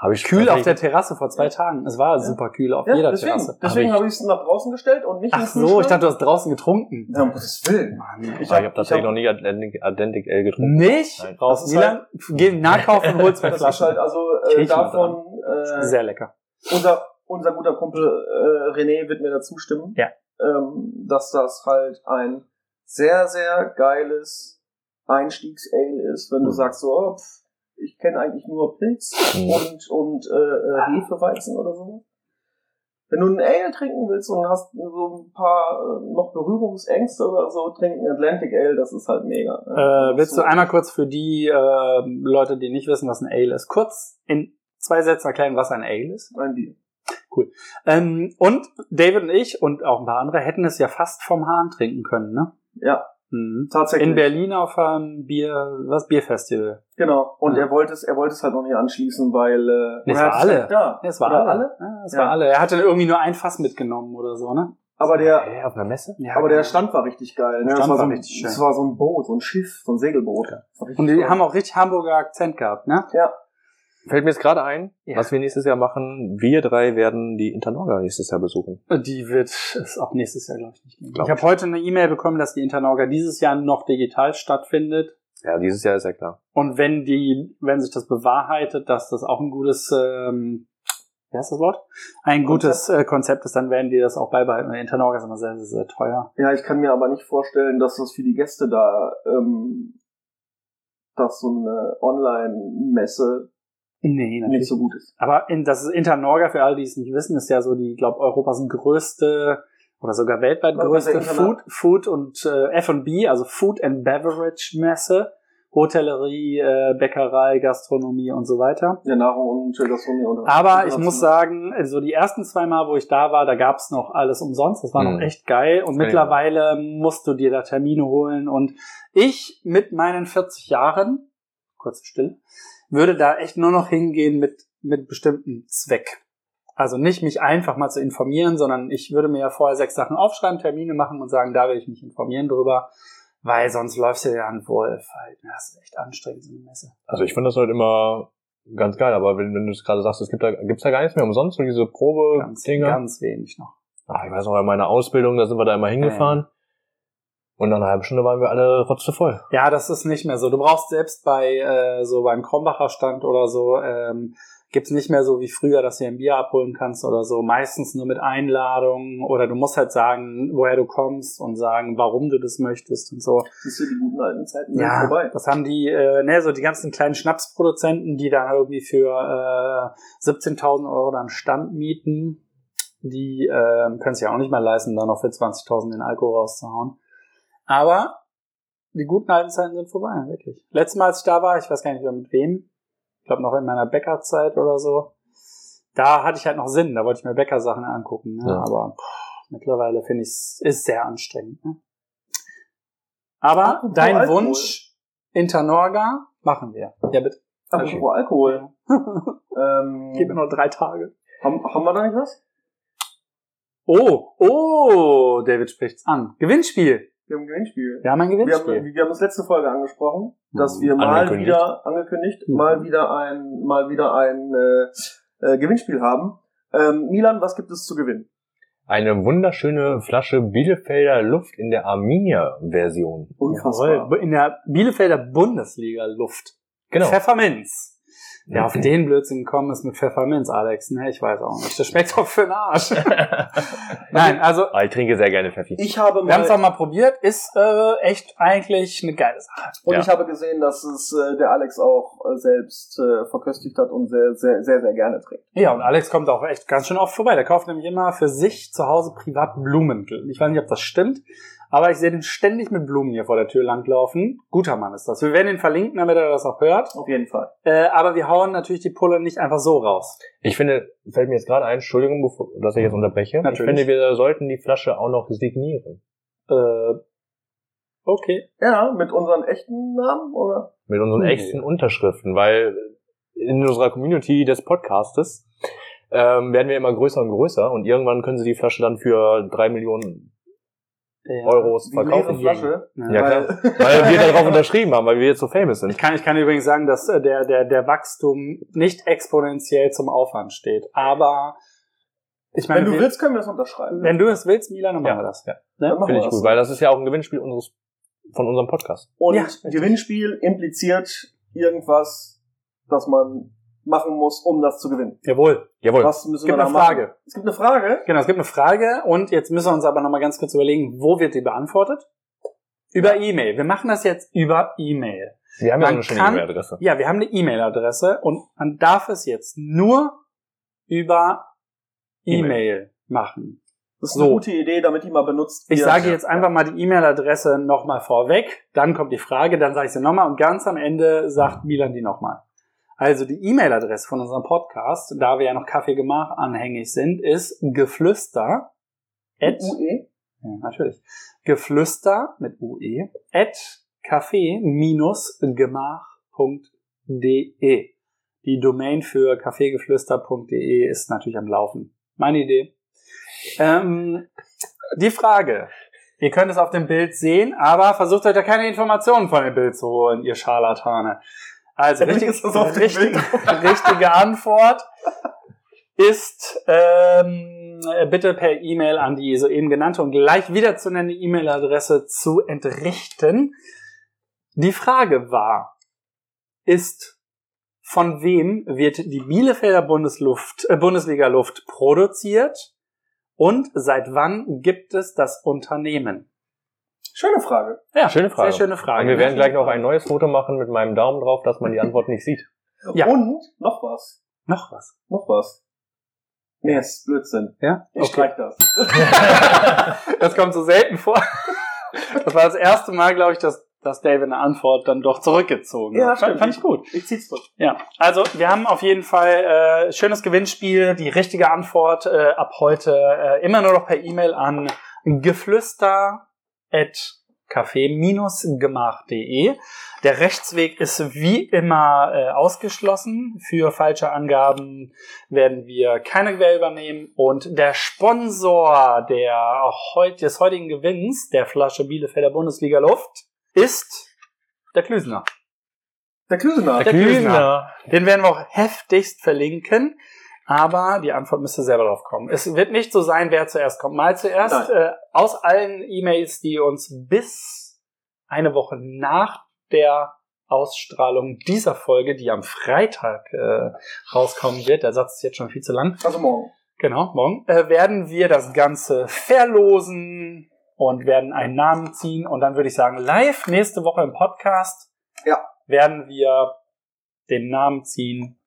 Habe ich Kühl auf der Terrasse vor zwei Ja. Tagen. Es war Ja. super kühl auf Ja, jeder deswegen, Terrasse. deswegen Hab habe ich es nach draußen gestellt und nicht Ach so, ich dachte, du hast draußen getrunken. Ja, um Gottes Willen. Mann. Ich Ich hab- habe hab tatsächlich ich hab- noch nie Atlantic, Atlantic Ale getrunken. Nicht? Nein. Raus, Das ist Milan. Geh nachkaufen und hol zwei Das ist Flaschen. halt also äh, davon, äh, Sehr lecker. unser, unser guter Kumpel äh, René wird mir dazu stimmen, Ja. ähm, dass das halt ein sehr, sehr geiles Einstiegs-Ale ist, wenn du Mhm. sagst so, oh, pff, ich kenne eigentlich nur Pilz Mhm. und, und äh, äh, Hefeweizen oder so. Wenn du ein Ale trinken willst und hast so ein paar äh, noch Berührungsängste oder so, trinken Atlantic Ale, das ist halt mega. ne? Äh, willst So- du einmal kurz für die äh, Leute, die nicht wissen, was ein Ale ist, kurz in zwei Sätzen erklären, was ein Ale ist? Ein Bier. Ähm, und David und ich und auch ein paar andere hätten es ja fast vom Hahn trinken können, ne? Ja, Mhm. tatsächlich. In Berlin auf einem Bier, was Bierfestival. Genau. Und Ja. er wollte es, er wollte es halt noch nicht anschließen, weil äh, Nee, es war hat alle. Da. Ja, es war Oder alle. alle. Ja, es Ja. war alle. Er hatte irgendwie nur ein Fass mitgenommen oder so, ne? Aber der, Hä, auf einer Messe? Ja, aber der Stand war richtig geil. Ne? Stand das war, war so ein, richtig schön. Das war so ein Boot, so ein Schiff, so ein Segelboot. Und die toll. haben auch richtig Hamburger Akzent gehabt, ne? ja, Fällt mir jetzt gerade ein, Ja. was wir nächstes Jahr machen. Wir drei werden die Internorga nächstes Jahr besuchen. Die wird es auch nächstes Jahr, glaube ich, nicht geben. Glaub ich habe heute eine E-Mail bekommen, dass die Internorga dieses Jahr noch digital stattfindet. Ja, dieses Jahr ist ja klar. Und wenn die, wenn sich das bewahrheitet, dass das auch ein gutes, ähm, wie heißt das Wort? Ein gutes äh, Konzept ist, dann werden die das auch beibehalten. Internorga ist immer sehr, sehr, sehr teuer. ja, ich kann mir aber nicht vorstellen, dass das für die Gäste da, ähm, dass so eine Online-Messe Nee, nicht so gut ist. Aber in, das ist Internorga, für alle, die es nicht wissen, ist ja so die, glaube Europas größte oder sogar weltweit Was größte Food, Food und äh, F&B, also Food and Beverage Messe, Hotellerie, äh, Bäckerei, Gastronomie und so weiter. Ja, Nahrung und Gastronomie und Aber ich muss sagen, also die ersten zwei Mal, wo ich da war, da gab's noch alles umsonst. Das war Mhm. noch echt geil. Und mittlerweile musst du dir da Termine holen. Und ich mit meinen 40 Jahren, kurze Stille, würde da echt nur noch hingehen mit, mit bestimmten Zweck. Also nicht mich einfach mal zu informieren, sondern ich würde mir ja vorher sechs Sachen aufschreiben, Termine machen und sagen, da will ich mich informieren drüber. Weil sonst läufst du ja an Wolf halt. Das ist echt anstrengend, so eine Messe. Also ich finde das halt immer ganz geil, aber wenn, wenn du es gerade sagst, es gibt da, gibt's da gar nichts mehr umsonst, so diese Ganz, Probe-Dinger. ganz wenig noch. Ah, ich weiß noch, in meiner Ausbildung, da sind wir da immer hingefahren. Und nach einer halben Stunde waren wir alle rotzevoll. Ja, das ist nicht mehr so. Du brauchst selbst bei äh, so beim Krombacher Stand oder so ähm, gibt's nicht mehr so wie früher, dass du dir ein Bier abholen kannst oder so. Meistens nur mit Einladung oder du musst halt sagen, woher du kommst und sagen, warum du das möchtest und so. Siehst du, die guten alten Zeiten sind Ja, vorbei. das haben die, äh, ne, so die ganzen kleinen Schnapsproduzenten, die dann irgendwie für äh, 17.000 Euro dann Stand mieten, die äh, können sich ja auch nicht mehr leisten, da noch für 20.000 den Alkohol rauszuhauen. Aber die guten alten Zeiten sind vorbei, wirklich. Letztes Mal, als ich da war, ich weiß gar nicht mehr mit wem, ich glaube noch in meiner Bäckerzeit oder so, da hatte ich halt noch Sinn, da wollte ich mir Bäckersachen angucken. Ne? Ja. Aber pff, mittlerweile finde ich es ist sehr anstrengend. Ne? Aber Apropos dein Alkohol. Wunsch, Internorga, machen wir. Ja, bitte. Apropos Alkohol. ähm, Gib mir noch drei Tage. haben, haben wir da nicht was? Oh, oh, David spricht's an. Gewinnspiel. Wir haben ein Gewinnspiel. Wir haben ein Wir Gewinnspiel. haben, wir haben das letzte Folge angesprochen, dass Mhm. wir mal Angekündigt. wieder angekündigt, Mhm. mal wieder ein, mal wieder ein äh, äh, Gewinnspiel haben. Ähm, Milan, was gibt es zu gewinnen? Eine wunderschöne Flasche Bielefelder Luft in der Arminia-Version. Unfassbar. In der Bielefelder Bundesliga Luft. Genau. Pfefferminz. Ja, auf den Blödsinn gekommen ist mit Pfefferminz, Alex, ne? Ich weiß auch nicht. Das schmeckt doch für den Arsch. Nein, also, Ah, ich trinke sehr gerne Pfeffi. Ich habe wir haben es mal auch mal probiert. Ist äh, echt eigentlich eine geile Sache. und Ja. ich habe gesehen, dass es äh, der Alex auch äh, selbst äh, verköstigt hat und sehr, sehr, sehr, sehr gerne trinkt. Ja, und Alex kommt auch echt ganz schön oft vorbei. Der kauft nämlich immer für sich zu Hause privat Blumen. Ich weiß nicht, ob das stimmt, aber ich sehe den ständig mit Blumen hier vor der Tür langlaufen. Guter Mann ist das. Wir werden ihn verlinken, damit er das auch hört. Auf jeden Fall. Äh, aber wir hauen natürlich die Pulle nicht einfach so raus. Ich finde, fällt mir jetzt gerade ein, Entschuldigung, bevor, dass ich jetzt unterbreche. Natürlich. Ich finde, wir sollten die Flasche auch noch signieren. Äh, okay. Ja, mit unseren echten Namen, oder? Mit unseren Nee. echten Unterschriften, weil in unserer Community des Podcastes ähm, werden wir immer größer und größer und irgendwann können sie die Flasche dann für drei Millionen Ja. Euros Die leere verkaufen. Flasche. Ja. Ja, weil, Weil wir darauf unterschrieben haben, weil wir jetzt so famous Ich sind. kann, ich kann übrigens sagen, dass äh, der, der, der Wachstum nicht exponentiell zum Aufwand steht. Aber ich meine, wenn du wir- willst, können wir das unterschreiben. wenn du es willst, Milan, dann machen Ja, wir das. ja. Ne? Finde ich das. gut, weil das ist ja auch ein Gewinnspiel unseres, von unserem Podcast. Und. Gewinnspiel impliziert irgendwas, das man machen muss, um das zu gewinnen. Jawohl. Jawohl. Was müssen Es gibt wir eine da machen? Frage. Es gibt eine Frage. Genau, es gibt eine Frage und jetzt müssen wir uns aber nochmal ganz kurz überlegen, wo wird die beantwortet? Über E-Mail. Wir machen das jetzt über E-Mail. Wir haben ja eine schöne E-Mail-Adresse. Ja, wir haben eine E-Mail-Adresse und man darf es jetzt nur über E-Mail machen. Das ist So. eine gute Idee, damit die mal benutzt Ich wird. sage jetzt einfach mal die E-Mail-Adresse nochmal vorweg, dann kommt die Frage, dann sage ich sie nochmal und ganz am Ende sagt Milan die nochmal. Also die E-Mail-Adresse von unserem Podcast, da wir ja noch Kaffeegemach anhängig sind, ist geflüster at, UE. ja, natürlich, geflüster mit UE at kaffee-gemach.de. Die Domain für kaffeegeflüster.de ist natürlich am Laufen. Meine Idee. Ähm, die Frage. Ihr könnt es auf dem Bild sehen, aber versucht euch da keine Informationen von dem Bild zu holen, ihr Scharlatane. Also, richtig, richtig, richtige Antwort ist ähm, bitte per E-Mail an die soeben genannte und gleich wieder zu nennende E-Mail-Adresse zu entrichten. Die Frage war, ist von wem wird die Bielefelder Bundesluft, äh, Bundesliga Luft produziert und seit wann gibt es das Unternehmen? Schöne Frage. Ja, Schöne Frage. Sehr schöne Frage. Und wir werden gleich noch ein neues Foto machen mit meinem Daumen drauf, dass man die Antwort nicht sieht. Ja. Und noch was. noch was. Noch was. Nee, ist Blödsinn. Ja? Ich Okay. streich das. Das kommt so selten vor. Das war das erste Mal, glaube ich, dass, dass David eine Antwort dann doch zurückgezogen Ja, hat. Fand, stimmt. fand ich gut. Ich zieh's zurück. Ja, also wir haben auf jeden Fall äh, schönes Gewinnspiel. Die richtige Antwort äh, ab heute äh, immer nur noch per E-Mail an geflüster café-gemach.de. Der Rechtsweg ist wie immer äh, ausgeschlossen. Für falsche Angaben werden wir keine Gewähr übernehmen. Und der Sponsor der heut, des heutigen Gewinns der Flasche Bielefelder Bundesliga Luft ist der Klüsener. Der Klüsener. Der Klüsener. Den werden wir auch heftigst verlinken. Aber die Antwort müsste selber drauf kommen. Es wird nicht so sein, wer zuerst kommt. Mal zuerst äh, aus allen E-Mails, die uns bis eine Woche nach der Ausstrahlung dieser Folge, die am Freitag äh, rauskommen wird, der Satz ist jetzt schon viel zu lang. Also morgen. Genau, morgen äh, werden wir das Ganze verlosen und werden einen Namen ziehen. Und dann würde ich sagen, live nächste Woche im Podcast Ja. werden wir den Namen ziehen,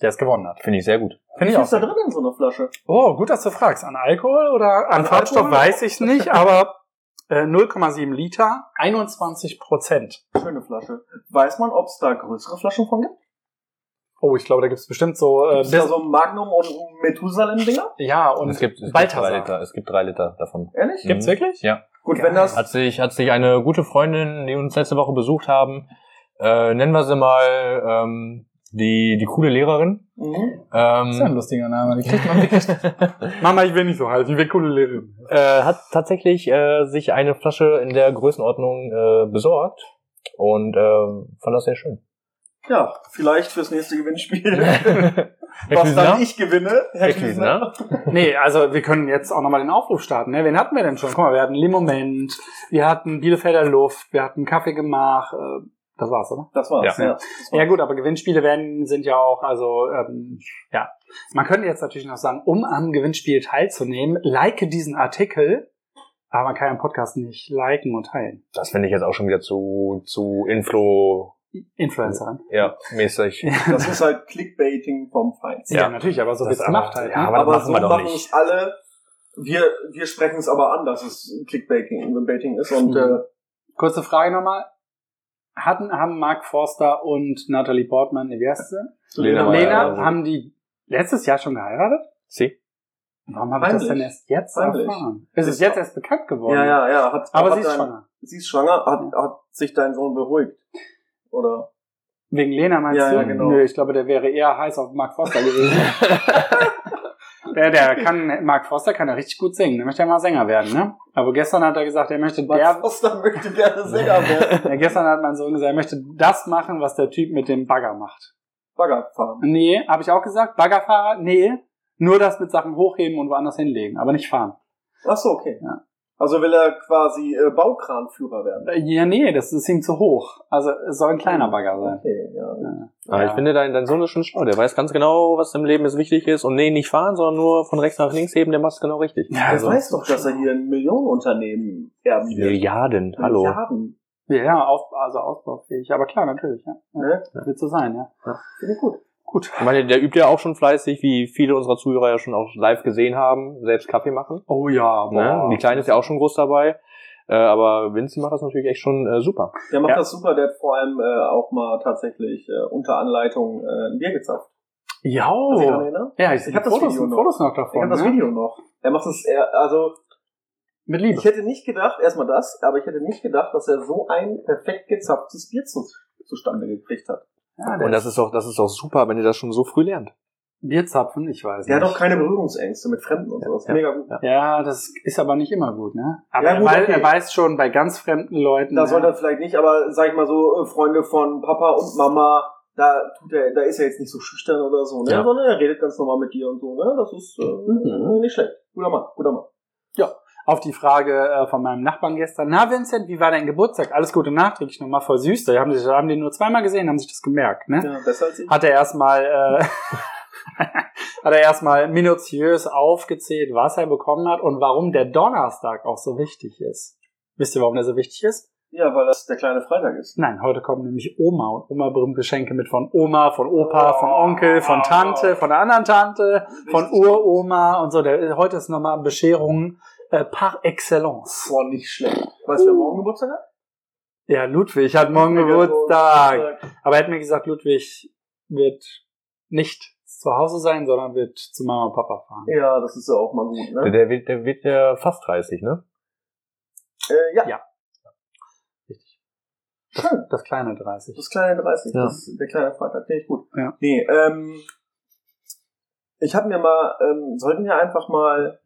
der es gewonnen hat. Finde ich sehr gut. Finde Wie ich viel auch. ist da drin in so einer Flasche? Oh, gut, dass du fragst. An Alkohol oder an, An Farbstoff Alkohol? weiß ich nicht, aber äh, 0,7 Liter, 21 Prozent. Schöne Flasche. Weiß man, ob es da größere Flaschen von gibt? Oh, ich glaube, da gibt's bestimmt so äh, Ist da so ein Magnum und Methusalem-Dinger? ja und es gibt, es gibt drei Liter. Es gibt drei Liter davon. Ehrlich? Gibt's Mhm. wirklich? Ja. Gut, Geil. wenn das... Hat sich, hat sich eine gute Freundin, die uns letzte Woche besucht haben, äh, nennen wir sie mal ähm, die, die coole Lehrerin. Mhm. Das ist ja ein Ähm, lustiger Name. Die kriegt man wirklich. Mama, ich will nicht so heißen. Ich will coole Lehrerin. äh, hat tatsächlich äh, sich eine Flasche in der Größenordnung äh, besorgt und äh, fand das sehr schön. Ja, vielleicht fürs nächste Gewinnspiel. Herr was dann ich gewinne. Herr Klüsener? Nee, also wir können jetzt auch nochmal den Aufruf starten. Ne? Wen hatten wir denn schon? Guck mal, wir hatten Limoment, wir hatten Bielefelder Luft, wir hatten Kaffeegemach. Äh, das war's, oder? Das war's. Ja. Ja, das war's. Ja gut, aber Gewinnspiele werden sind ja auch, also ähm, ja. Man könnte jetzt natürlich noch sagen, um am Gewinnspiel teilzunehmen, like diesen Artikel, aber man kann ja im Podcast nicht liken und teilen. Das finde ich jetzt auch schon wieder zu, zu Inflo, Influencer. ja, mäßig. Das ist halt Clickbaiting vom Feinsten. Ja, Ja. natürlich, aber so Das wird's gemacht halt. ja, ne? aber- das aber machen so wir doch machen nicht. es alle. Wir, wir sprechen es aber an, dass es Clickbaiting Baiting ist. Und Mhm. äh, Kurze Frage nochmal. Hatten, haben Mark Forster und Natalie Portman, wie heißt sie? Lena Lena, haben die letztes Jahr schon geheiratet? Sie? Warum habe ich das denn erst jetzt Heimlich. erfahren? Es ist Ist jetzt erst bekannt geworden. ja, ja, ja. Hat, Aber hat sie ist dein, schwanger. Sie ist schwanger. Hat, hat sich dein Sohn beruhigt? Oder? Wegen Lena meinst Ja, du? ja, genau. Nö, ich glaube, der wäre eher heiß auf Mark Forster gewesen. der, der kann, Mark Forster kann ja richtig gut singen. Der möchte ja mal Sänger werden, ne? Aber gestern hat er gesagt, er möchte Max der, Foster möchte gerne Sänger werden. ja, gestern hat mein Sohn gesagt, er möchte das machen, was der Typ mit dem Bagger macht. Bagger fahren. Nee, habe ich auch gesagt. Baggerfahrer? Nee. Nur das mit Sachen hochheben und woanders hinlegen, aber nicht fahren. Ach so, okay. Ja. Also will er quasi äh, Baukranführer werden. Äh, Ja, nee, das ist ihm zu hoch. Also es soll ein kleiner Bagger sein. Okay, ja. Aber ich finde, dein, dein Sohn ist schon schlau. Der weiß ganz genau, was im Leben jetzt wichtig ist. Und nee, nicht fahren, sondern nur von rechts nach links heben, der macht es genau richtig. Ja, Er also, weiß doch, dass er hier ein Millionenunternehmen erben wird. Milliarden, hallo. Milliarden. ja, auf, also ausbaufähig. Aber klar, natürlich, ja. Ne? ja. Wird so sein, ja. Finde ich gut. Gut. Ich meine, der übt ja auch schon fleißig, wie viele unserer Zuhörer ja schon auch live gesehen haben, selbst Kaffee machen. Oh ja, Ne? boah. Die Kleine ist ja auch schon groß dabei. Äh, aber Vinci macht das natürlich echt schon äh, super. Der macht Ja. das super, der hat vor allem äh, auch mal tatsächlich äh, unter Anleitung äh, ein Bier gezapft. Ja, ja, ich, Ich hab die das Fotos, Video noch. Fotos noch Ich davon. habe das ne? Video noch. Er macht es, er, also Mit Liebe. ich hätte nicht gedacht, erstmal das, aber ich hätte nicht gedacht, dass er so ein perfekt gezapftes Bier zu, zustande gekriegt hat. Ja, der Und das ist doch, das ist doch super, wenn ihr das schon so früh lernt. Bierzapfen, ich weiß Der hat nicht. auch keine Berührungsängste mit Fremden und so. Das ist Ja. mega gut. Ja. ja, das ist aber nicht immer gut, ne? Aber Ja, er, gut, weiß, okay. er weiß schon bei ganz fremden Leuten. Da ne? soll er vielleicht nicht, aber sag ich mal so, äh, Freunde von Papa und Mama, da tut er, da ist er jetzt nicht so schüchtern oder so, ne? Ja. Sondern er redet ganz normal mit dir und so, ne? Das ist äh, Mhm. nicht schlecht. Guter Mann, guter Mann. Auf die Frage äh, von meinem Nachbarn gestern, na Vincent, wie war dein Geburtstag? Alles Gute nachträglich nochmal voll süß. Da haben, sich, haben die nur zweimal gesehen, haben sich das gemerkt, ne? Ja, besser als ich. Hat er erstmal äh, hat er erstmal minutiös aufgezählt, was er bekommen hat und warum der Donnerstag auch so wichtig ist. Wisst ihr, warum der so wichtig ist? Ja, weil das der kleine Freitag ist. Nein, heute kommen nämlich Oma und Oma bringt Geschenke mit von Oma, von Opa, von Onkel, von Tante, von der anderen Tante, von. Uroma und so. Der, heute ist nochmal Bescherung äh, par excellence. Boah, nicht schlecht. Weißt du, wer morgen Geburtstag hat? Ja, Ludwig hat morgen Geburtstag. Aber er hat mir gesagt, Ludwig wird nicht zu Hause sein, sondern wird zu Mama und Papa fahren. Ja, das ist ja auch mal gut, Der, ne? der, wird, der wird ja fast 30, ne? Äh, ja, Ja. Richtig. schön. Das kleine 30. Das kleine 30, Ja. das der kleine Freitag, finde ich gut. Ja. Nee, ähm, ich habe mir mal, ähm, sollten wir einfach mal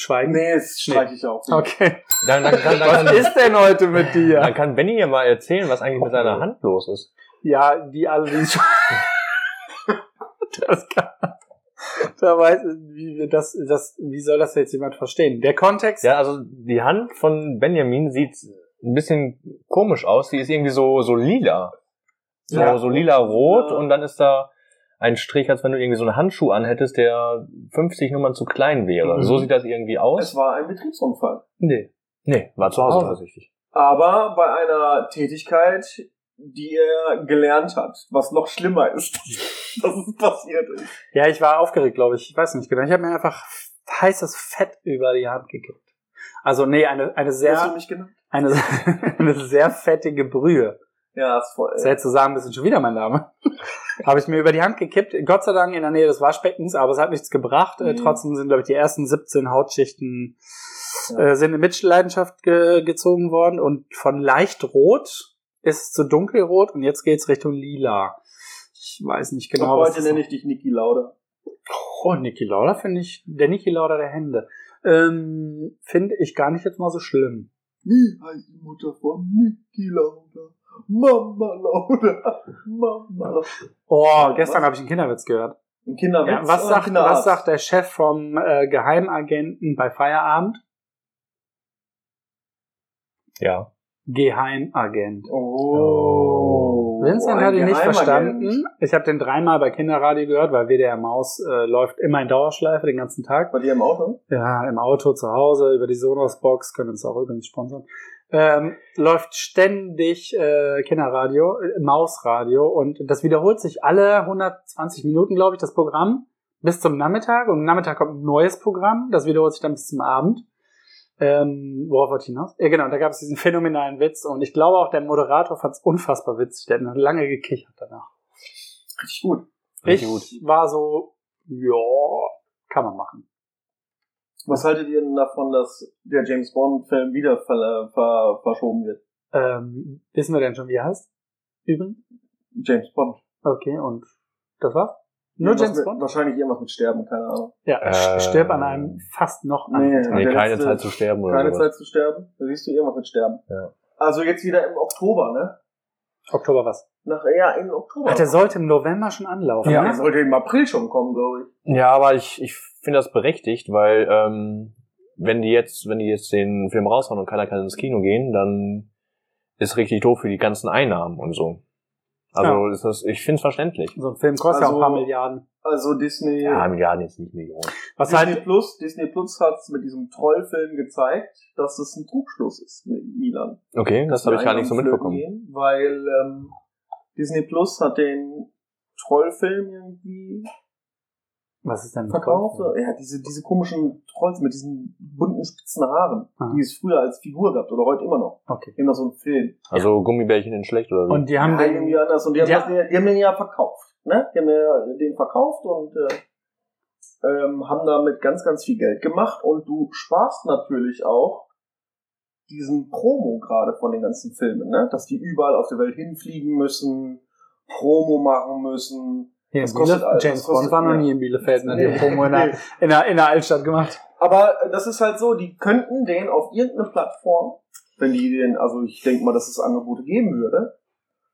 Schweigen? Nee, das streiche ich auch. Okay. Dann, dann, dann, dann, Was dann, ist denn heute mit dir? dann kann Benny ja mal erzählen, was eigentlich mit seiner Hand los ist. Ja, die alle, die das kann. Da weiß, wie das, das, wie soll das jetzt jemand verstehen? Der Kontext. Ja, also die Hand von Benjamin sieht ein bisschen komisch aus. Die ist irgendwie so, so lila. So, Ja. so lila-rot Ja. und dann ist da ein Strich, als wenn du irgendwie so einen Handschuh anhättest, der 50 Nummern zu klein wäre. Mhm. So sieht das irgendwie Es aus. war ein Betriebsunfall. Nee. Nee, war zu Hause tatsächlich. Aber bei einer Tätigkeit, die er gelernt hat, was noch schlimmer ist, dass es passiert ist. Ja, ich war aufgeregt, glaube ich. Ich weiß nicht genau. Ich habe mir einfach heißes Fett über die Hand gekippt. Also nee, eine, eine Hast du sehr, mich genannt? eine, eine sehr fettige Brühe. Ja, ist voll. Das hättest du sagen müssen, schon wieder mein Name. Habe ich mir über die Hand gekippt, Gott sei Dank in der Nähe des Waschbeckens, aber es hat nichts gebracht. Äh, Mhm. trotzdem sind, glaube ich, die ersten 17 Hautschichten Ja. äh, sind in Mitleidenschaft ge gezogen worden und von leicht rot ist es zu dunkelrot und jetzt geht's Richtung lila. Ich weiß nicht genau. was heute das nenne ich dich Niki Lauda. Oh, Niki Lauda finde ich, der Niki Lauda der Hände. Ähm, finde ich gar nicht jetzt mal so schlimm. Wie heißt die Mutter von Niki Lauda? Mama Lauda. Mama Lauda. Oh, gestern habe ich einen Kinderwitz gehört. Ein Kinderwitz Ja, was, sagt, was sagt der Chef vom äh, Geheimagenten bei Feierabend? Ja. Geheimagent. Oh. Vincent ein hat ihn nicht verstanden. Ich habe den dreimal bei Kinderradio gehört, weil WDR Maus äh, läuft immer in Dauerschleife den ganzen Tag. Bei dir im Auto? Ja, im Auto, zu Hause, über die Sonos-Box, können uns auch übrigens sponsern. Ähm, läuft ständig äh, Kinderradio, äh, Mausradio und das wiederholt sich alle 120 Minuten, glaube ich, das Programm bis zum Nachmittag und am Nachmittag kommt ein neues Programm, das wiederholt sich dann bis zum Abend. Ähm, worauf wollte ich hinaus? Ja, genau, da gab es diesen phänomenalen Witz und ich glaube auch der Moderator fand es unfassbar witzig, der hat lange gekichert danach. Richtig gut. Ich Richtig war so, ja, kann man machen. Was haltet ihr denn davon, dass der James Bond-Film wieder ver ver verschoben wird? Ähm, wissen wir denn schon, wie er heißt? Übrigens? James Bond. Okay, und das war's? Nur James mit, Bond? Wahrscheinlich irgendwas mit Sterben, keine Ahnung. Ja, Äh, stirb an einem fast noch Nee. Nee, Der keine letzte- Zeit zu sterben oder Keine sowas. Zeit zu sterben. Da siehst du irgendwas mit Sterben. Ja. Also jetzt wieder im Oktober, ne? Oktober was? Nach, ja, im Oktober. Ach, der sollte im November schon anlaufen. ja, ne? der sollte im April schon kommen, glaube ich. Ja, aber ich, ich finde das berechtigt, weil ähm, wenn die jetzt, wenn die jetzt den Film raushauen und keiner kann ins Kino gehen, dann ist richtig doof für die ganzen Einnahmen und so. Also ist das, ich finde es verständlich. So ein Film kostet ja auch ein Also- paar Milliarden. Also Disney, Ja, Milliarden jetzt nicht Millionen. Was Disney halt, Plus, Disney Plus hat mit diesem Trollfilm gezeigt, dass es ein Trugschluss ist mit Milan. Okay, das habe ich gar nicht so mitbekommen. Gehen, weil ähm, Disney Plus hat den Trollfilm irgendwie was ist denn verkauft. Ja, diese, diese komischen Trolls mit diesen bunten spitzen Haaren, Ah. die es früher als Figur gab oder heute immer noch. Okay. Immer so ein Film. Also Gummibärchen in schlecht oder wie? Und die haben ja, den, irgendwie anders. Und die haben, Ja. das, die haben den ja verkauft. Ne? Die haben ja den verkauft und äh, ähm, haben damit ganz, ganz viel Geld gemacht. Und du sparst natürlich auch diesen Promo gerade von den ganzen Filmen, ne? dass die überall auf der Welt hinfliegen müssen, Promo machen müssen. Hier das kostet alles, James das kostet- Bond war noch ja. nie in Bielefeld, ne? Die Nee. Promo in der, Nee. in, der, in der Altstadt gemacht. Aber das ist halt so, die könnten den auf irgendeine Plattform, wenn die den, also ich denke mal, dass es Angebote geben würde,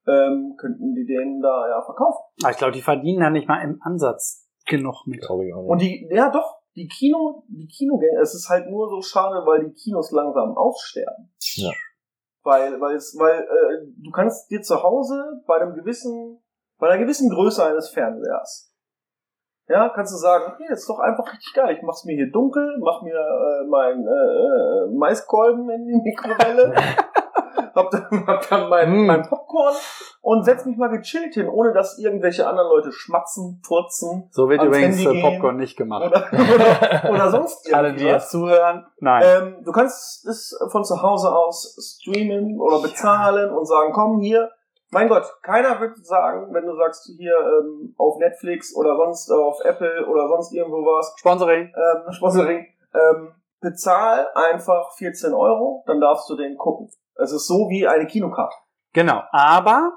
ähm, könnten die den da ja verkaufen. Aber ich glaube, die verdienen da nicht mal im Ansatz genug mit. Glaube ich auch nicht. Und die, ja doch, die Kino, die Kinogänge, es ist halt nur so schade, weil die Kinos langsam aussterben. Ja. Weil, weil es, weil äh, du kannst dir zu Hause bei einem gewissen, bei einer gewissen Größe eines Fernsehers, ja, kannst du sagen, okay, das ist doch einfach richtig geil. Ich mach's mir hier dunkel, mach mir äh, mein äh, Maiskolben in die Mikrowelle, hab dann, hab dann mein, Mm. mein Popcorn und setz mich mal gechillt hin, ohne dass irgendwelche anderen Leute schmatzen, furzen So wird übrigens Handy äh, gehen. Popcorn nicht gemacht. oder, oder, oder sonst Alle, die irgendwas. jetzt zuhören, nein. Ähm, du kannst es von zu Hause aus streamen oder bezahlen und sagen, komm hier. Mein Gott, keiner wird sagen, wenn du sagst hier ähm, auf Netflix oder sonst auf Apple oder sonst irgendwo was, Sponsoring. ähm, Sponsoring, ähm, bezahl einfach 14 Euro, dann darfst du den gucken. Es ist so wie eine Kinokarte. Genau. Aber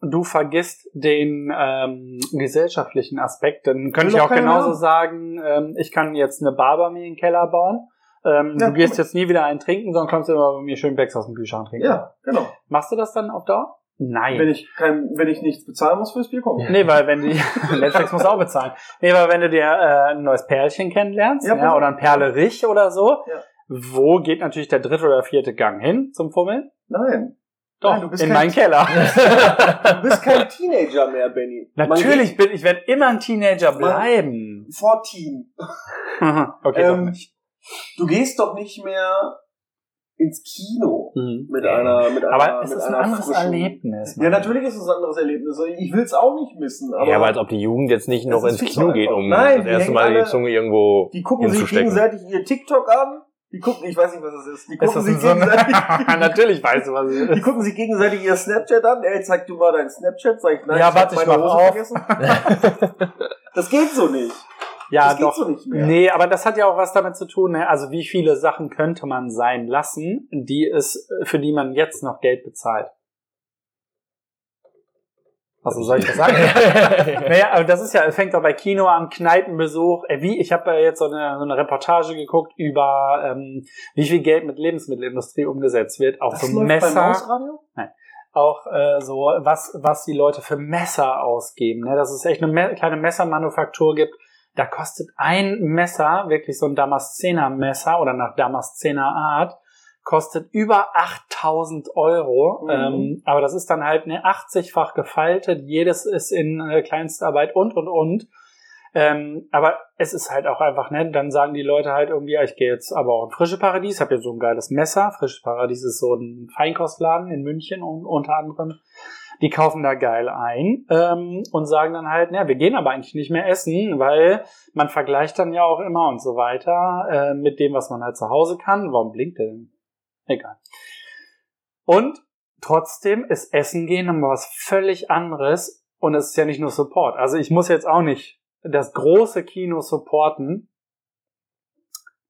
du vergisst den ähm, gesellschaftlichen Aspekt. Dann könnte ich auch genauso haben. sagen, ähm, ich kann jetzt eine Bar bei mir in den Keller bauen Ähm, Ja, du gehst jetzt nie wieder einen trinken, sondern kommst immer bei mir schön Becks aus dem Kühlschrank trinken. Ja, genau. Machst du das dann auf Dauer? Nein. Wenn ich kein, wenn ich nichts bezahlen muss fürs Bier, komme. Nee, weil wenn die Netflix muss auch bezahlen. Nee, weil wenn du dir äh, ein neues Pärchen kennenlernst, Ja, ja, oder ein Perlerich oder so, Ja. wo geht natürlich der dritte oder vierte Gang hin zum Fummeln? Nein. Doch, Nein, du bist in meinen Keller. Du bist kein Teenager mehr, Benny. Natürlich bin ich werde immer ein Teenager bleiben. Vor Teen. okay, Ähm, doch nicht. Du gehst doch nicht mehr ins Kino Mhm. mit einer, mit einer, Aber es mit ist ein anderes frischen- Erlebnis. Ja, natürlich ist es ein anderes Erlebnis. Ich will es auch nicht missen. Aber, ja, aber als ob die Jugend jetzt nicht noch Das ins ist Kino zu geht, um Nein, das die erste Mal die alle- Zunge irgendwo die gucken sich gegenseitig ihr TikTok an. Die gucken, ich weiß nicht, was es ist. Die Ist gucken das sich so gegenseitig. Natürlich weißt du, was es Die ist. gucken sich gegenseitig ihr Snapchat an. Ey, zeig du mal dein Snapchat. Sag ich, nein, Ja, ich warte, hab ich meine Hose auf. vergessen. Das geht so nicht. Ja, das geht doch. so nicht mehr. Nee, aber das hat ja auch was damit zu tun, ne? also wie viele Sachen könnte man sein lassen, die es, für die man jetzt noch Geld bezahlt. Also soll ich das sagen? naja, aber das ist ja, es fängt doch bei Kino an, Kneipenbesuch. Äh, wie, ich habe ja jetzt so eine, so eine Reportage geguckt über, ähm, wie viel Geld mit Lebensmittelindustrie umgesetzt wird. Auch Das so läuft beim Messer Mausradio? auch äh, so, was, was die Leute für Messer ausgeben. Ne? Dass es echt eine Me kleine Messermanufaktur gibt. Da kostet ein Messer, wirklich so ein Damaszener-Messer oder nach Damaszener Art, kostet über 8000 Euro. Mhm. Ähm, aber das ist dann halt ne 80-fach gefaltet. Jedes ist in äh, Kleinstarbeit und, und, und. Ähm, aber es ist halt auch einfach nett. Dann sagen die Leute halt irgendwie, ja, ich gehe jetzt aber auch in Frische Paradies, habe hier so ein geiles Messer. Frische Paradies ist so ein Feinkostladen in München und unter anderem. Die kaufen da geil ein ähm, und sagen dann halt, na, wir gehen aber eigentlich nicht mehr essen, weil man vergleicht dann ja auch immer und so weiter äh, mit dem, was man halt zu Hause kann. Warum blinkt der denn? Egal. Und trotzdem ist Essen gehen immer was völlig anderes und es ist ja nicht nur Support. Also ich muss jetzt auch nicht das große Kino supporten.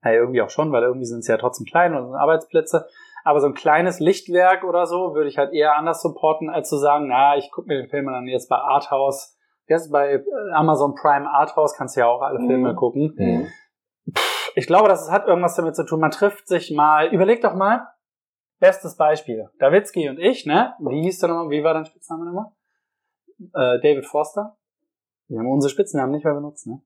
Naja, irgendwie auch schon, weil irgendwie sind es ja trotzdem klein und sind Arbeitsplätze. Aber so ein kleines Lichtwerk oder so würde ich halt eher anders supporten, als zu sagen, na, ich gucke mir den Film dann jetzt bei Arthouse. Jetzt bei äh, Amazon Prime Arthouse kannst du ja auch alle Mhm. Filme gucken. Hm. Ich glaube, das hat irgendwas damit zu tun. Man trifft sich mal. Überleg doch mal. Bestes Beispiel. Dawitzki und ich, ne? Wie hieß der nochmal? Wie war dein Spitzname nochmal? Äh, David Forster. Wir haben unsere Spitznamen nicht mehr benutzt, ne?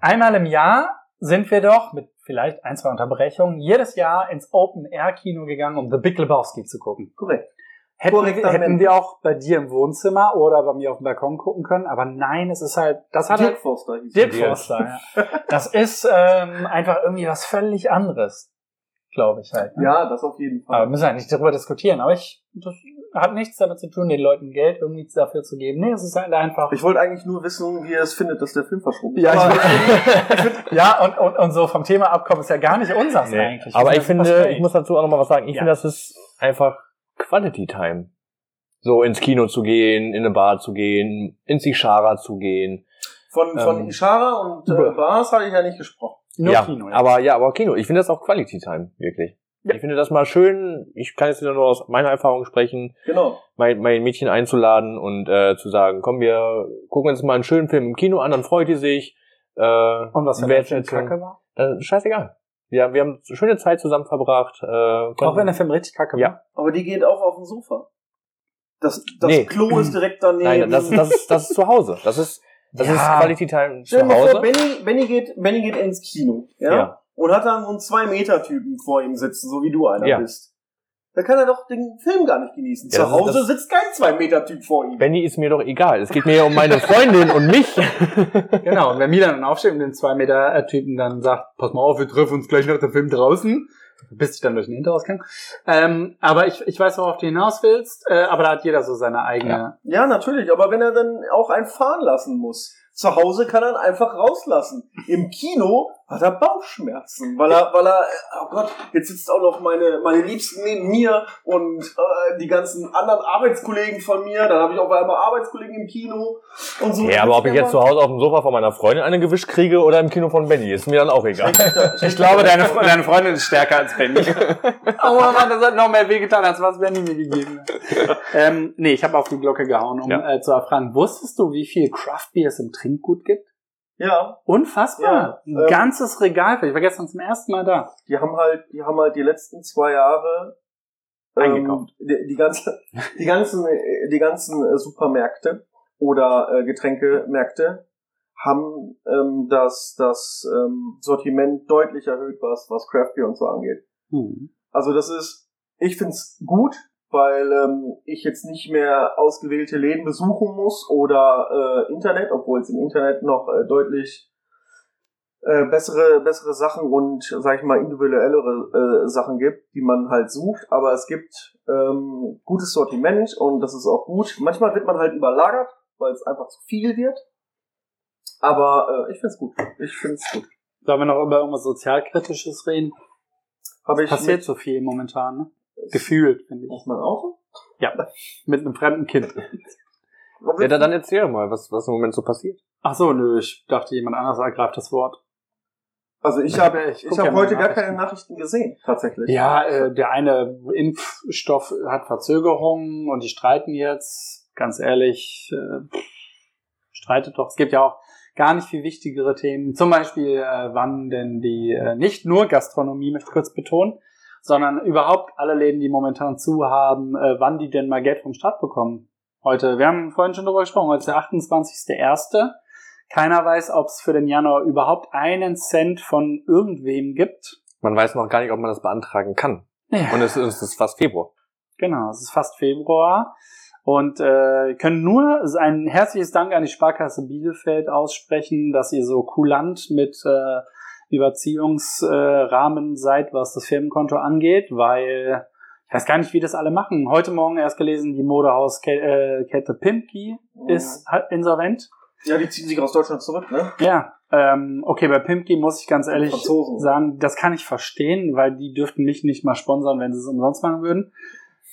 Einmal im Jahr sind wir doch mit vielleicht ein, zwei Unterbrechungen jedes Jair ins Open-Air-Kino gegangen, um The Big Lebowski zu gucken. Korrekt. Hätten, hätten wir auch bei dir im Wohnzimmer oder bei mir auf dem Balkon gucken können, aber nein, es ist halt, das hat Dirk halt Forster Dirk. Forster, ja. Das ist ähm, einfach irgendwie was völlig anderes, glaube ich halt. ne? Ja, das auf jeden Aber Fall. wir müssen halt nicht darüber diskutieren. Aber ich, das hat nichts damit zu tun, den Leuten Geld irgendwie dafür zu geben. Nee, es ist halt einfach. Ich wollte eigentlich nur wissen, wie ihr es findet, dass der Film verschoben ist. Ja, Aber- ja und, und, und so vom Thema abkommen ist ja gar nicht unseres Nee. eigentlich. Aber ich finde, ich muss dazu auch noch mal was sagen. Ich Ja. finde, das ist einfach Quality Time. So ins Kino zu gehen, in eine Bar zu gehen, ins Ishara zu gehen. Von, von Ähm, Ishara und äh. Bars hatte ich ja nicht gesprochen. Nur ja, Kino. Ja. aber ja, aber Kino. Ich finde das auch Quality Time, wirklich. Ja. Ich finde das mal schön. Ich kann jetzt wieder nur aus meiner Erfahrung sprechen, Genau. mein, mein Mädchen einzuladen und äh, zu sagen, komm, wir gucken uns mal einen schönen Film im Kino an, dann freut die sich. Äh, und was für ein Film Kacke war? Äh, scheißegal. Wir, wir haben schöne Zeit zusammen verbracht. Äh, Auch wenn der Film richtig kacke Ja. war. Aber die geht auch auf dem Sofa. Das, das Nee. Klo ist direkt daneben. Nein, das, das, ist, das ist zu Hause. Das ist, das Ja. ist Quality Time Stell zu dir mal vor, Hause. Benny, Benny, geht, Benny geht ins Kino. Ja? Ja. Und hat dann so einen Zwei-Meter-Typen vor ihm sitzen, so wie du einer Ja. bist. Da kann er doch den Film gar nicht genießen. Ja, Zu Hause das- sitzt kein Zwei-Meter-Typ vor ihm. Benny ist mir doch egal. Es geht mir ja um meine Freundin und mich. Genau, und wenn Milan dann aufsteht und den zwei Meter äh, Typen dann sagt, pass mal auf, wir treffen uns gleich nach dem Film draußen, bis ich dann durch den Hinterausgang. Ähm, aber ich, ich weiß, worauf du hinaus willst, äh, aber da hat jeder so seine eigene. Ja, natürlich. Aber wenn er dann auch einen fahren lassen muss. Zu Hause kann er ihn einfach rauslassen. Im Kino hat er Bauchschmerzen, weil er, weil er, oh Gott, jetzt sitzt auch noch meine, meine Liebsten neben mir und äh, die ganzen anderen Arbeitskollegen von mir. Dann habe ich auch einmal Arbeitskollegen im Kino und so. Ja, aber ob ich jetzt zu Hause auf dem Sofa von meiner Freundin eine gewischt kriege oder im Kino von Benny, ist mir dann auch egal. Ich glaube, deine, deine Freundin ist stärker als Benny. oh Mann, das hat noch mehr wehgetan, als was Benny mir gegeben hat. ähm, nee, ich habe auf die Glocke gehauen, um Ja. äh, zu erfragen, wusstest du, wie viel Craft Beer es im Trinkgut gibt? Ja, Unfassbar. Ja, Ein ähm, ganzes Regal. Ich war gestern zum ersten Mal da. die haben halt, die haben halt die letzten zwei Jahre Eingekauft. Ähm, die, die ganze, die ganzen, äh, die ganzen äh, Supermärkte oder äh, Getränkemärkte haben ähm, das, das ähm, Sortiment deutlich erhöht, was, was Craft Beer und so angeht. Hm. Also das ist, ich find's gut, weil ähm, ich jetzt nicht mehr ausgewählte Läden besuchen muss oder äh, Internet, obwohl es im Internet noch äh, deutlich äh, bessere, bessere Sachen und, sag ich mal, individuellere äh, Sachen gibt, die man halt sucht. Aber es gibt ähm, gutes Sortiment und das ist auch gut. Manchmal wird man halt überlagert, weil es einfach zu viel wird. Aber äh, ich find's gut. Ich find's gut. Sollen wir noch über irgendwas Sozialkritisches reden? Habe ich Passiert mit, so viel momentan, ne? Gefühlt, finde ich. auf mein Auto? Ja. Mit einem fremden Kind. Ja, dann, dann erzähl mal, was, was im Moment so passiert. Ach so, nö, ich dachte, jemand anders ergreift das Wort. Also ich habe Ich ich guck hab ja mal heute gar keine Nachrichten gesehen, tatsächlich. Ja, äh, der eine Impfstoff hat Verzögerungen und die streiten jetzt. Ganz ehrlich, äh, streitet doch. Es gibt ja auch gar nicht viel wichtigere Themen. Zum Beispiel, äh, wann denn die, äh, nicht nur Gastronomie, möchte ich kurz betonen, sondern überhaupt alle Läden, die momentan zu haben, äh, wann die denn mal Geld vom Staat bekommen. Heute, wir haben vorhin schon darüber gesprochen, heute ist der 28.01. Keiner weiß, ob es für den Januar überhaupt einen Cent von irgendwem gibt. Man weiß noch gar nicht, ob man das beantragen kann. Ja. Und es, es ist fast Februar. Genau, es ist fast Februar und äh, können nur ein herzliches Dank an die Sparkasse Bielefeld aussprechen, dass ihr so kulant mit äh, Überziehungsrahmen äh, seid, was das Firmenkonto angeht, weil ich weiß gar nicht, wie das alle machen. Heute Morgen erst gelesen, die Modehauskette äh, Pimki ist halt insolvent. Ja, die ziehen sich aus Deutschland zurück, ne? Ja, ähm, okay, bei Pimki muss ich ganz ehrlich Franzosen. sagen, das kann ich verstehen, weil die dürften mich nicht mal sponsern, wenn sie es umsonst machen würden.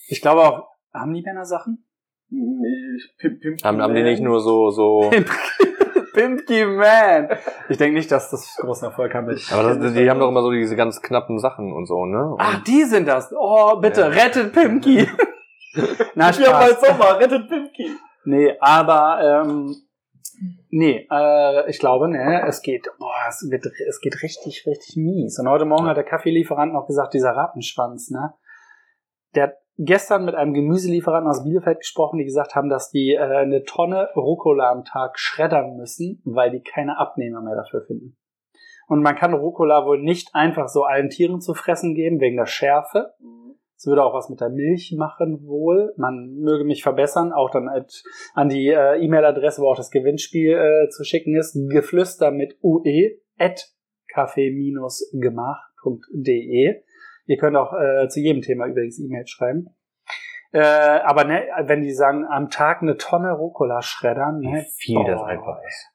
Ich glaube auch, haben die Männer Sachen? Nee, Pim, Pim, Haben, haben die nicht nur so, so, Pimki Man! Ich denke nicht, dass das großen Erfolg haben wird. aber das, die haben doch immer so diese ganz knappen Sachen und so, ne? Und Ach, die sind das. Oh, bitte, Ja. rettet Pimki. Na, Ja, Spaß. mein Sommer, rettet Pimki. Nee, aber ähm, nee, äh, ich glaube, ne, es geht, boah, es wird, es geht richtig, richtig mies. Und heute Morgen hat der Kaffeelieferant noch gesagt, dieser Rattenschwanz, ne, der hat gestern mit einem Gemüselieferanten aus Bielefeld gesprochen, die gesagt haben, dass die äh, eine Tonne Rucola am Tag schreddern müssen, weil die keine Abnehmer mehr dafür finden. Und man kann Rucola wohl nicht einfach so allen Tieren zu fressen geben, wegen der Schärfe. Es würde auch was mit der Milch machen wohl. Man möge mich verbessern, auch dann an die äh, E-Mail-Adresse, wo auch das Gewinnspiel äh, zu schicken ist, geflüster mit ue at kaffee-gemach.de. Ihr könnt auch äh, zu jedem Thema übrigens E-Mail schreiben. Äh, aber ne, wenn die sagen, am Tag eine Tonne Rucola schreddern, ne, wie viel das boah. einfach ist.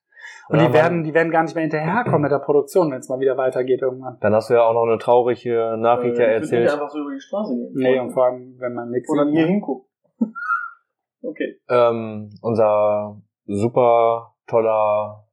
Und Ja, die werden, die werden gar nicht mehr hinterherkommen mit der Produktion, wenn es mal wieder weitergeht irgendwann. Dann hast du ja auch noch eine traurige Nachricht ja Äh, ich würd nicht erzählt. einfach so über die Straße gehen. Nee, und vor allem, wenn man nichts Oder hier ne? hingucken. okay. Ähm, unser super toller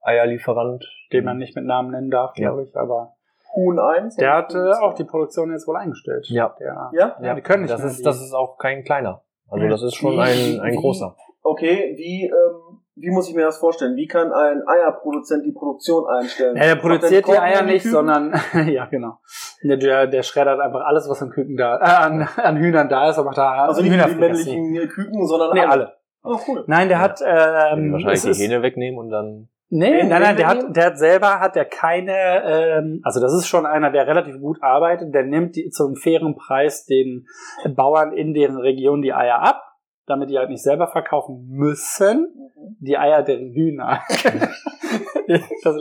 Eierlieferant. den man nicht mit Namen nennen darf, Ja. glaube ich, aber Huhn 1. der hat äh, auch die Produktion jetzt wohl eingestellt. Ja. Der, Ja? ja, die können nicht das mehr. ist, die- das ist auch kein kleiner. Also das ist schon ein, ein großer. Okay, wie, ähm, wie muss ich mir das vorstellen? Wie kann ein Eierproduzent die Produktion einstellen? Ja, der produziert die Eier nicht, Küken? sondern ja genau. Der, der, der schreddert einfach alles, was an Küken da, äh, an, an Hühnern da ist, macht da Also nicht die männlichen Küken, sondern Nee, alle. Oh, cool. Nein, der Ja. hat ähm, Wahrscheinlich die Hähne wegnehmen und dann. Nee, nein, nein, der hat, der hat selber hat der keine, ähm, also das ist schon einer, der relativ gut arbeitet. Der nimmt die, zum fairen Preis den Bauern in deren Region die Eier ab, damit die halt nicht selber verkaufen müssen. Die Eier deren Hühner. das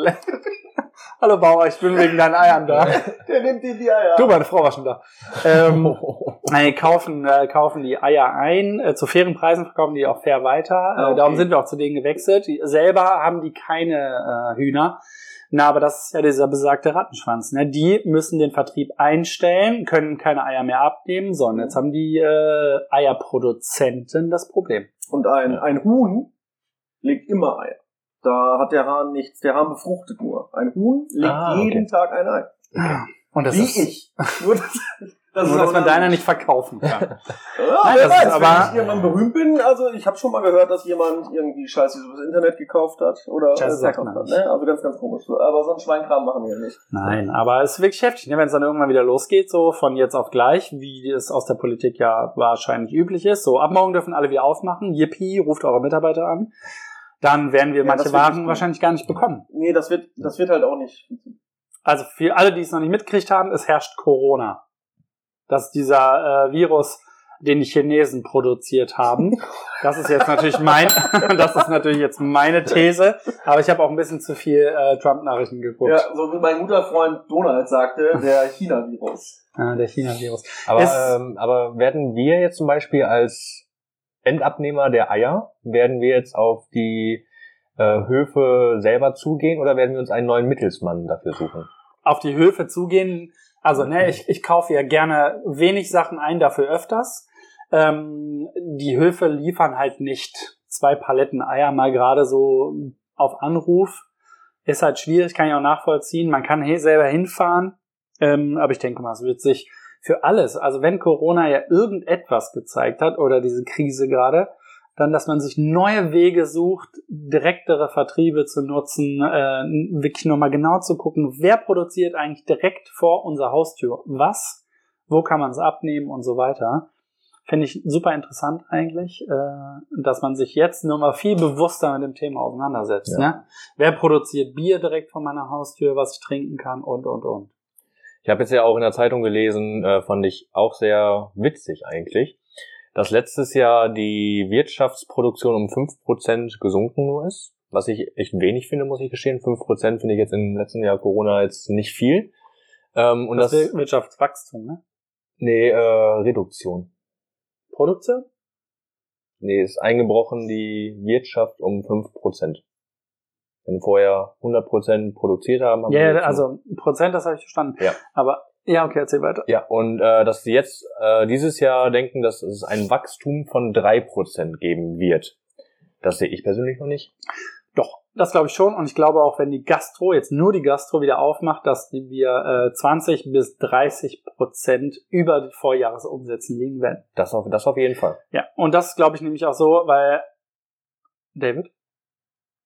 Hallo Bauer, ich bin wegen deinen Eiern da. Der nimmt dir die Eier. Du, meine Frau war schon da. Ähm, Nein, kaufen, äh, kaufen die Eier ein, äh, zu fairen Preisen verkaufen die auch fair weiter. Ah, Äh, okay. darum sind wir auch zu denen gewechselt. Die, selber haben die keine äh, Hühner. Na, aber das ist ja dieser besagte Rattenschwanz. Ne? Die müssen den Vertrieb einstellen, können keine Eier mehr abnehmen, sondern jetzt haben die äh, Eierproduzenten das Problem. Und ein, ein Huhn legt immer Eier. Da hat der Hahn nichts. Der Hahn befruchtet nur. Ein Huhn legt Ah, okay. jeden Tag ein Ei. Und das Wie ist, ich. Nur das, Das Nur, dass man deiner nicht verkaufen kann. Ja, Nein, wer das ist weiß, aber- wenn ich irgendwann berühmt bin, also ich habe schon mal gehört, dass jemand irgendwie Scheiße übers Internet gekauft hat oder Das äh, sagt man hat. Ne? Also ganz, ganz komisch. Aber so einen Schweinkram machen wir ja nicht. Nein, aber es ist wirklich heftig, ne? wenn es dann irgendwann wieder losgeht, so von jetzt auf gleich, wie es aus der Politik ja wahrscheinlich üblich ist. So, ab morgen dürfen alle wieder aufmachen. Yippie, ruft eure Mitarbeiter an. Dann werden wir Ja, manche Waren wahrscheinlich gar nicht bekommen. Nee, das wird, das wird halt auch nicht. Also für alle, die es noch nicht mitgekriegt haben, es herrscht Corona. Das ist dieser äh, Virus, den die Chinesen produziert haben. Das ist jetzt natürlich mein, das ist natürlich jetzt meine These. Aber ich habe auch ein bisschen zu viel äh, Trump-Nachrichten geguckt. Ja, so wie mein guter Freund Donald sagte, der China-Virus. Ah, der China-Virus. Aber, ähm, aber werden wir jetzt zum Beispiel als Endabnehmer der Eier, werden wir jetzt auf die äh, Höfe selber zugehen oder werden wir uns einen neuen Mittelsmann dafür suchen? auf die Höfe zugehen. Also, ne, ich, ich kaufe ja gerne wenig Sachen ein, dafür öfters. Ähm, die Höfe liefern halt nicht zwei Paletten Eier mal gerade so auf Anruf. Ist halt schwierig, kann ich auch nachvollziehen. Man kann hier selber hinfahren. Ähm, aber ich denke mal, es wird sich für alles, also wenn Corona ja irgendetwas gezeigt hat oder diese Krise gerade, dann, dass man sich neue Wege sucht, direktere Vertriebe zu nutzen, äh, wirklich nochmal genau zu gucken, wer produziert eigentlich direkt vor unserer Haustür was, wo kann man es abnehmen und so weiter. Finde ich super interessant eigentlich, äh, dass man sich jetzt nochmal viel bewusster mit dem Thema auseinandersetzt. Ja. Ne? Wer produziert Bier direkt vor meiner Haustür, was ich trinken kann und, und, und. Ich habe jetzt ja auch in der Zeitung gelesen, äh, fand ich auch sehr witzig eigentlich, dass letztes Jahr die Wirtschaftsproduktion um 5% gesunken nur ist. Was ich echt wenig finde, muss ich gestehen. 5% finde ich jetzt im letzten Jahr Corona jetzt nicht viel. Ähm, und das das, ist Wirtschaftswachstum, ne? nee, äh, Reduktion. Produktion? Nee, ist eingebrochen die Wirtschaft um 5%. Wenn vorher 100% produziert haben, haben Ja, nur- also Prozent, das habe ich verstanden. Ja. Aber ja, okay, erzähl weiter. Ja, und äh, dass sie jetzt äh, dieses Jahr denken, dass es ein Wachstum von 3% geben wird. Das sehe ich persönlich noch nicht. Doch, das glaube ich schon. Und ich glaube auch, wenn die Gastro, jetzt nur die Gastro wieder aufmacht, dass wir äh, 20 bis 30 Prozent über die Vorjahresumsätzen liegen werden. Das auf, das auf jeden Fall. Ja, und das glaube ich nämlich auch so, weil David?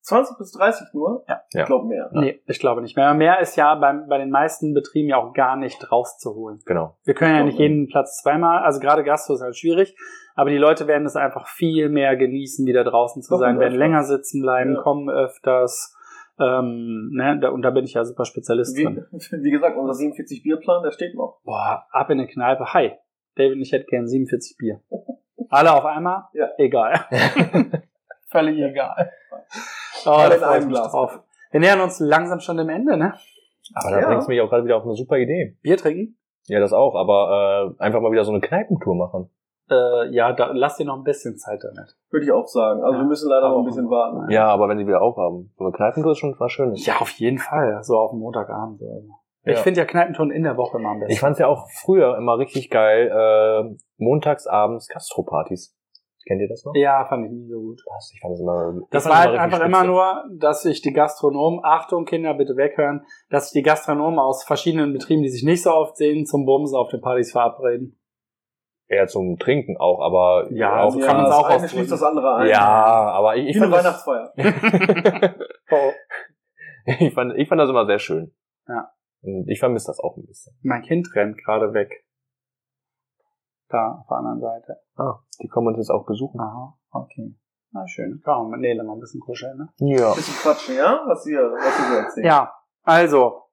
20 bis 30 nur? Ja. Ja. Ich glaube mehr. Nee, ich glaube nicht mehr. Mehr ist ja beim, bei den meisten Betrieben ja auch gar nicht rauszuholen. Genau. Wir können ja Ich nicht jeden Platz zweimal, also gerade Gastro ist halt schwierig, aber die Leute werden es einfach viel mehr genießen, wieder draußen zu Doch, sein, werden öfter. länger sitzen bleiben, Ja. kommen öfters. Ähm, ne, da, und da bin ich ja super Spezialist Wie, drin. wie gesagt, unser 47 Bierplan, der steht noch. Boah, ab in eine Kneipe. Hi, David, ich hätte gern 47 Bier. Alle auf einmal? Ja. Egal. Völlig egal. Oh, Alle in einem Glas. drauf. Wir nähern uns langsam schon dem Ende, ne? Aber da Ja. bringt's mich auch gerade wieder auf eine super Idee. Bier trinken? Ja, das auch. Aber äh, einfach mal wieder so eine Kneipentour machen. Äh, ja, da, lass dir noch ein bisschen Zeit damit. Würde ich auch sagen. Also Ja. wir müssen leider noch Aber ein bisschen warten. Ja, aber wenn sie wieder aufhaben. So eine Kneipentour ist schon was Schönes. Ja, auf jeden Fall. So auf dem Montagabend. Oder so. Ich Ja. finde ja Kneipentouren in der Woche immer am besten. Ich fand's ja auch früher immer richtig geil, äh, montagsabends Gastropartys. Kennt ihr das noch? ja, fand ich nie so gut. Was? Ich fand das immer. Das war halt einfach immer nur, dass sich die Gastronomen, Achtung Kinder, bitte weghören, dass sich die Gastronomen aus verschiedenen Betrieben, die sich nicht so oft sehen, zum Bumsen auf den Partys verabreden. Eher zum Trinken auch, aber Ja, auch Ja, kann man's das auch schließt das andere ein. Ja, aber ich, ich Wie fand das, Weihnachtsfeier. Oh, ich fand, ich fand das immer sehr schön. Ja. Und ich vermisse das auch ein bisschen. mein Kind rennt gerade weg. Da, auf der anderen Seite. Ah, die kommen uns jetzt auch besuchen. Aha, okay. Na schön. Kann man mit Nele mal ein bisschen kuscheln, ne? Ja. Bisschen quatschen, ja? Was ihr, was ihr so erzählt. Ja, also.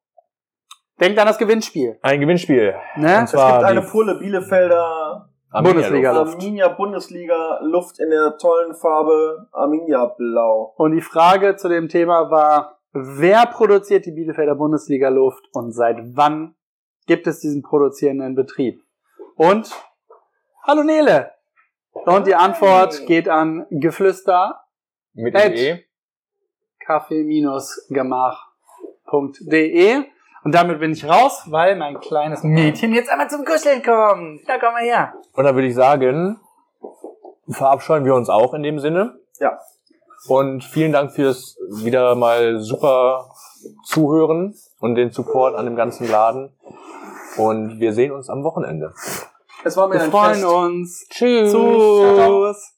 Denkt an das Gewinnspiel. Ein Gewinnspiel. Ne? Und Es gibt eine Pulle Bielefelder Arminia Bundesliga. Luft. Luft. Arminia Bundesliga Luft in der tollen Farbe Arminia Blau. Und die Frage zu dem Thema war, wer produziert die Bielefelder Bundesliga Luft und seit wann gibt es diesen produzierenden Betrieb? Und, hallo Nele! Und die Antwort geht an Geflüster, Mit. E. kaffee-gemach.de. Und damit bin ich raus, weil mein kleines Mädchen jetzt einmal zum Kuscheln kommt. Da komm mal her. Und dann würde ich sagen, verabscheuen wir uns auch in dem Sinne. Ja. Und vielen Dank fürs wieder mal super Zuhören und den Support an dem ganzen Laden. Und wir sehen uns am Wochenende. Es war mir Wir ein freuen Fest. uns. Tschüss. Tschüss.